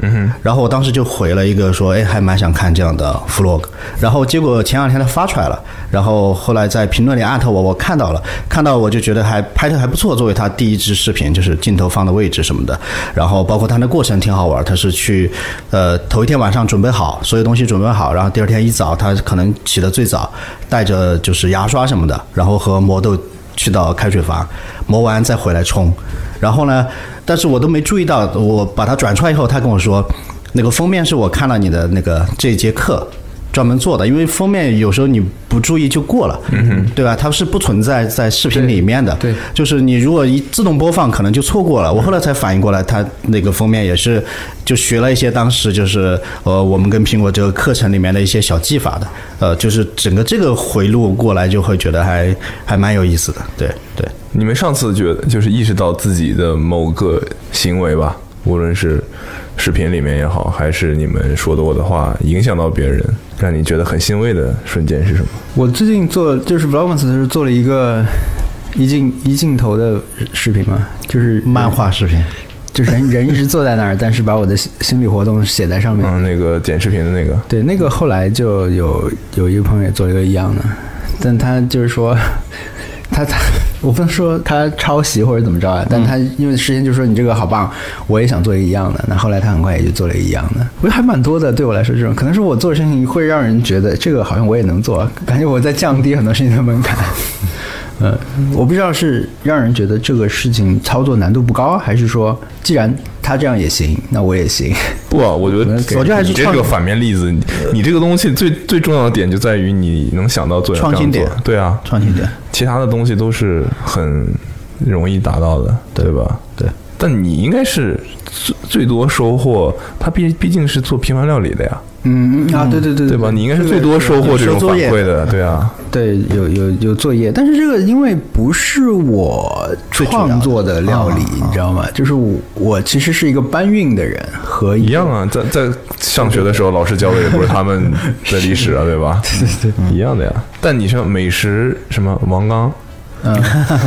然后我当时就回了一个说，哎，还蛮想看这样的 vlog，然后结果前两天他发出来了，然后后来在评论里艾特我，我看到了，看到我就觉得还拍的还不错，作为他第一支视频，就是镜头放的位置什么的，然后包括他的过程挺好玩，他是去呃头一天晚上准备好所有东西准备好，然后第二天一早他可能起得最早，带着就是牙刷什么的，然后和磨豆去到开水房磨完再回来冲，然后呢。但是我都没注意到，我把它转出来以后，他跟我说，那个封面是我看了你的那个这节课专门做的，因为封面有时候你不注意就过了，嗯对吧？它是不存在在视频里面的，对，就是你如果一自动播放，可能就错过了。我后来才反应过来，它那个封面也是就学了一些当时就是呃我们跟苹果这个课程里面的一些小技法的，呃，就是整个这个回路过来就会觉得还还蛮有意思的，对对。你们上次觉得就是意识到自己的某个行为吧，无论是视频里面也好，还是你们说的我的话影响到别人，让你觉得很欣慰的瞬间是什么？我最近做就是 Vlogmas 的时候做了一个一镜一镜头的视频嘛，就是漫画视频，就是人人一直坐在那儿，但是把我的心心理活动写在上面。嗯，那个剪视频的那个，对，那个后来就有有一个朋友也做了一个一样的，但他就是说。他他，我不能说他抄袭或者怎么着啊，但他因为事先就说你这个好棒，我也想做一样的。那后来他很快也就做了一样的，我觉得还蛮多的。对我来说，这种可能是我做的事情会让人觉得这个好像我也能做，感觉我在降低很多事情的门槛。嗯，我不知道是让人觉得这个事情操作难度不高，还是说既然他这样也行，那我也行。不啊，我觉得我觉得还是你这个反面例子。你你这个东西最最重要的点就在于你能想到做创新点对啊，创新点。其他的东西都是很容易达到的，对吧？对。但你应该是最最多收获，他毕毕竟是做平凡料理的呀。嗯嗯啊，对对对对吧？你应该是最多收获这种反馈的，对啊。对，有有有作业，但是这个因为不是我创作的料理，你知道吗？就是我我其实是一个搬运的人和一样啊，在在上学的时候，老师教的也不是他们的历史啊，对吧？对对，一样的呀。但你像美食什么王刚，嗯，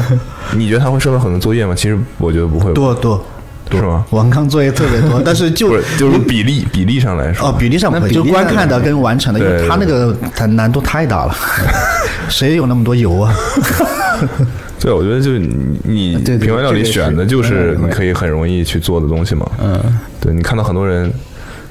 你觉得他会收到很多作业吗？其实我觉得不会，多多，是吗？王刚作业特别多，但是就是，就是比例比例上来说，哦，比例上不会，就观看的跟完成的，因为他那个它难度太大了，谁有那么多油啊？对，我觉得就是你你对对平凡料理选的就是嗯你可以很容易去做的东西嘛。嗯，对你看到很多人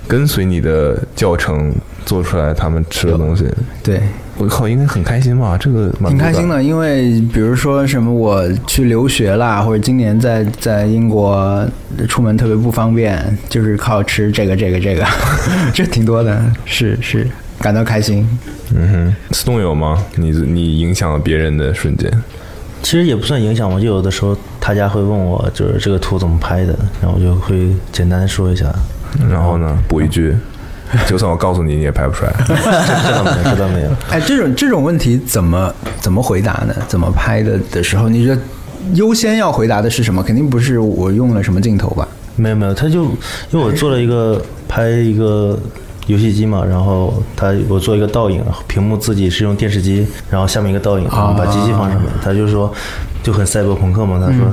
跟随你的教程做出来他们吃的东西，对，我靠，应该很开心吧？这个蛮挺开心的，因为比如说什么我去留学啦，或者今年在在英国出门特别不方便，就是靠吃这个这个这个，这挺多的，是是感到开心。嗯哼，思动有吗？你你影响了别人的瞬间，其实也不算影响我，就有的时候他家会问我，就是这个图怎么拍的，然后我就会简单说一下。然后呢补一句，就算我告诉你，你也拍不出来。这倒没有，这倒没有。哎，这种这种问题怎么怎么回答呢？怎么拍的的时候，你觉得优先要回答的是什么？肯定不是我用了什么镜头吧？没有没有，他就因为我做了一个拍一个游戏机嘛，然后他我做一个倒影，屏幕自己是用电视机，然后下面一个倒影，然后把机器放上面，他就说就很赛博朋克嘛，他说。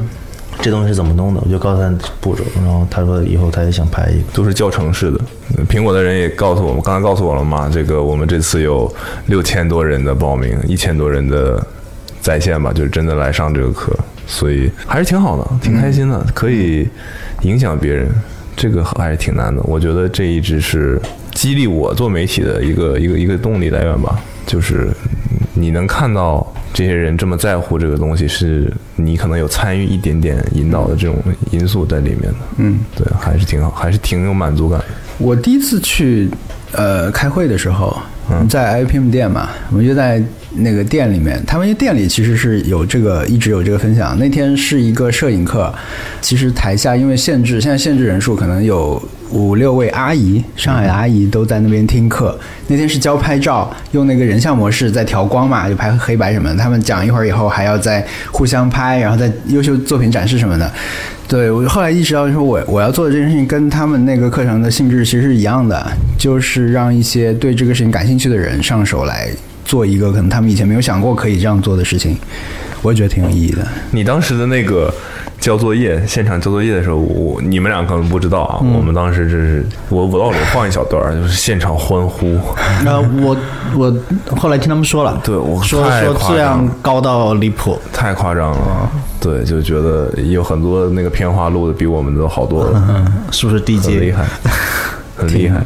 这东西是怎么弄的？我就告诉他步骤，然后他说以后他也想拍一个。都是教程式的。苹果的人也告诉我们，刚才告诉我了嘛，这个我们这次有六千多人的报名，一千多人的在线吧，就是真的来上这个课，所以还是挺好的，挺开心的，可以影响别人，这个还是挺难的。我觉得这一直是激励我做媒体的一个一个一个动力来源吧，就是你能看到这些人这么在乎这个东西，是你可能有参与一点点引导的这种因素在里面的。嗯，对，还是挺好，还是挺有满足感。我第一次去呃开会的时候，在 IPM 店嘛，我们就在那个店里面，他们店里其实是有这个一直有这个分享。那天是一个摄影课，其实台下因为限制，现在限制人数可能有五六位阿姨，上海的阿姨都在那边听课。那天是教拍照，用那个人像模式在调光嘛，就拍黑白什么。他们讲一会儿以后还要再互相拍，然后再优秀作品展示什么的。对我后来意识到，说我我要做的这件事情跟他们那个课程的性质其实是一样的，就是让一些对这个事情感兴趣的人上手来做一个可能他们以前没有想过可以这样做的事情，我也觉得挺有意义的。你当时的那个交作业，现场交作业的时候，我你们俩可能不知道啊，我们当时这是我我到里放一小段，就是现场欢呼，呃，我我后来听他们说了，对我说说太夸张质量高到离谱，太夸张了。对，就觉得有很多那个片花录的比我们都好多了，是不是 DJ？很厉害，很厉害。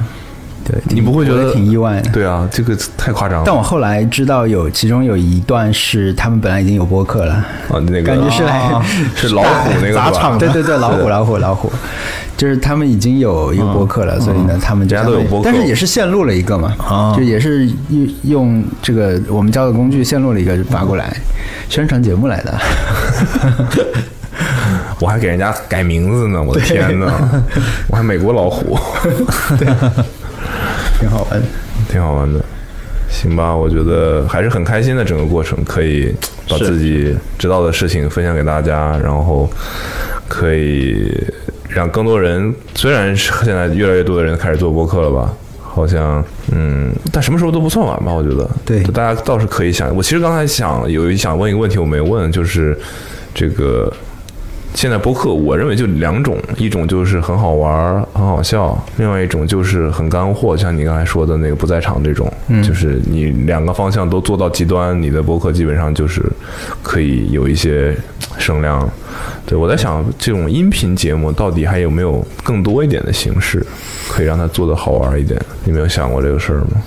对，你不会觉得挺意外的。对啊，这个太夸张了。但我后来知道有其中有一段是他们本来已经有播客了，啊，那个感觉是来、是老虎那个是吧？砸场对对对，老虎老虎老虎，就是他们已经有一个播客了，所以呢，他们家都有播客。但是也是线路了一个嘛，就也是用用这个我们教的工具线路了一个发过来，宣传节目来的。我还给人家改名字呢，我的天呐，我还美国老虎，挺好玩的。挺好玩的。行吧，我觉得还是很开心的，整个过程可以把自己知道的事情分享给大家，然后可以让更多人，虽然是现在越来越多的人开始做播客了吧，好像嗯，但什么时候都不算晚吧，我觉得。对大家倒是可以想。我其实刚才想有一想问一个问题，我没问，就是这个现在播客，我认为就两种，一种就是很好玩儿、很好笑，另外一种就是很干货，像你刚才说的那个不在场这种，就是你两个方向都做到极端，你的播客基本上就是可以有一些声量。对我在想，这种音频节目到底还有没有更多一点的形式，可以让它做得好玩一点？你没有想过这个事儿吗？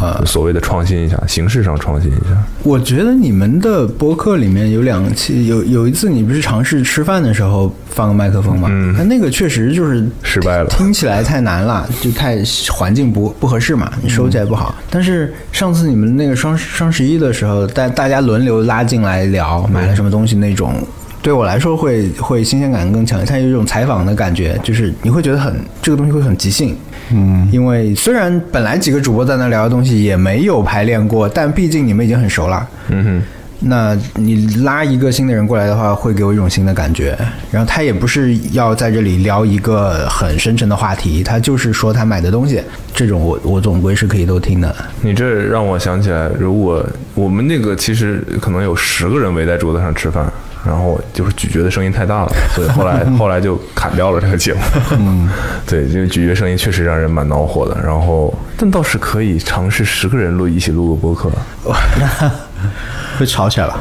啊所谓的创新一下，形式上创新一下。我觉得你们的播客里面有两期，有有一次你不是尝试吃饭的时候放个麦克风吗？嗯那那个确实就是失败了听起来太难了，就太环境不不合适嘛，你收起来不好。但是上次你们那个双双十一的时候，大大家轮流拉进来聊买了什么东西那种。对我来说会会新鲜感更强，它有一种采访的感觉，就是你会觉得很这个东西会很即兴，嗯，因为虽然本来几个主播在那聊的东西也没有排练过，但毕竟你们已经很熟了，嗯哼。那你拉一个新的人过来的话，会给我一种新的感觉。然后他也不是要在这里聊一个很深沉的话题，他就是说他买的东西，这种我我总归是可以都听的。你这让我想起来，如果我们那个其实可能有十个人围在桌子上吃饭，然后就是咀嚼的声音太大了，所以后来后来就砍掉了这个节目。嗯，对，因为咀嚼声音确实让人蛮恼火的。然后，但倒是可以尝试十个人录一起录个播客，会吵起来了。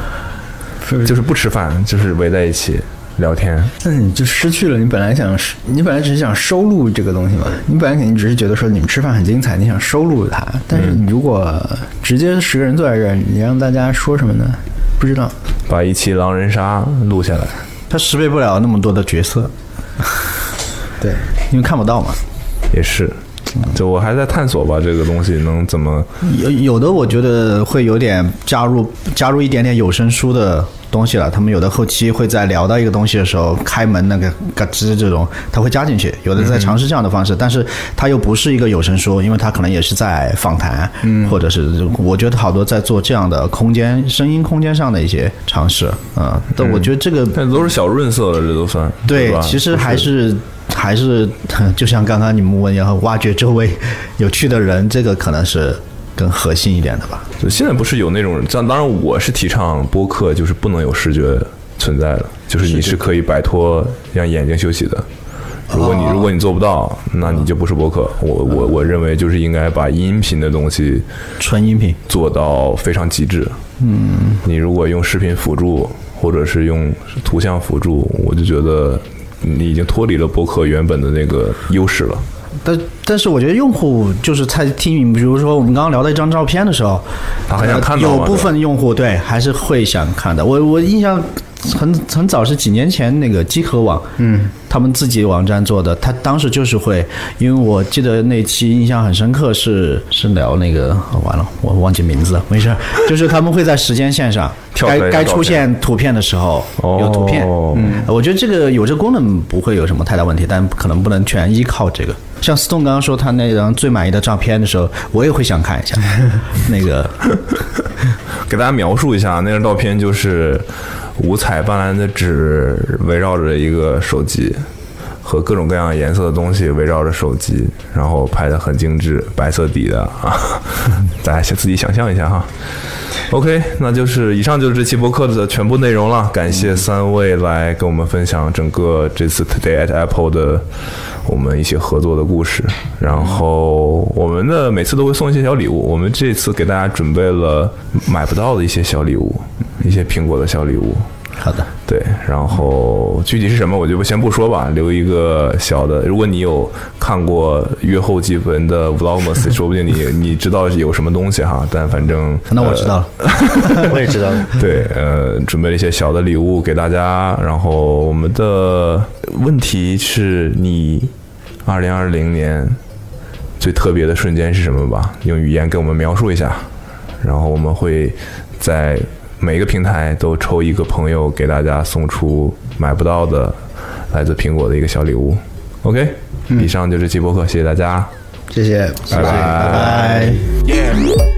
就是不吃饭，就是围在一起聊天。但是你就失去了你本来想，你本来只是想收录这个东西嘛，你本来肯定只是觉得说你们吃饭很精彩，你想收录它。但是你如果直接十个人坐在这儿，你让大家说什么呢？不知道。把一期狼人杀录下来，它识别不了那么多的角色，对，因为看不到嘛。也是。就我还在探索吧，这个东西能怎么有有的，我觉得会有点加入加入一点点有声书的东西了。他们有的后期会在聊到一个东西的时候，开门那个嘎吱这种，他会加进去。有的在尝试这样的方式，但是他又不是一个有声书，因为他可能也是在访谈，嗯，或者是我觉得好多在做这样的空间声音空间上的一些尝试，啊，但我觉得这个但都是小润色了，这都算对吧，其实还是还是 就像刚刚你们问，然后挖掘周围有趣的人，这个可能是更核心一点的吧。就现在不是有那种，当当然我是提倡播客就是不能有视觉存在的，就是你是可以摆脱让眼睛休息的。如果你如果你做不到，那你就不是播客。我我我认为就是应该把音频的东西纯音频做到非常极致。嗯，你如果用视频辅助，或者是用图像辅助，我就觉得你已经脱离了播客原本的那个优势了。但但是我觉得用户就是在听，比如说我们刚刚聊到一张照片的时候，他还想看到嘛有部分用户对还是会想看的。我我印象很很早是几年前那个机壳网，嗯，他们自己网站做的，他当时就是会，因为我记得那期印象很深刻是是聊那个、哦完了我忘记名字了，没事儿，就是他们会在时间线上该该出现图片的时候有图片，哦嗯，我觉得这个有这个功能不会有什么太大问题，但可能不能全依靠这个。像 Stone 刚刚说他那张最满意的照片的时候，我也会想看一下 那个。给大家描述一下，那张照片就是五彩斑斓的纸围绕着一个手机，和各种各样颜色的东西围绕着手机，然后拍的很精致，白色底的啊，大家先自己想象一下哈。OK，那就是以上就是这期播客的全部内容了。感谢三位来跟我们分享整个这次 Today at Apple 的我们一起合作的故事。然后我们的每次都会送一些小礼物，我们这次给大家准备了买不到的一些小礼物，一些苹果的小礼物。好的，对，然后具体是什么我就先不说吧，留一个小的。如果你有看过月后几文的 Vlogmas，说不定你你知道有什么东西哈。但反正那我知道了。我也知道了。对，呃，准备了一些小的礼物给大家。然后我们的问题是你二零二零年最特别的瞬间是什么吧？用语言给我们描述一下。然后我们会在每一个平台都抽一个朋友，给大家送出买不到的来自苹果的一个小礼物。OK，、以上就是这期播客，谢谢大家，谢谢，拜拜拜。Yeah.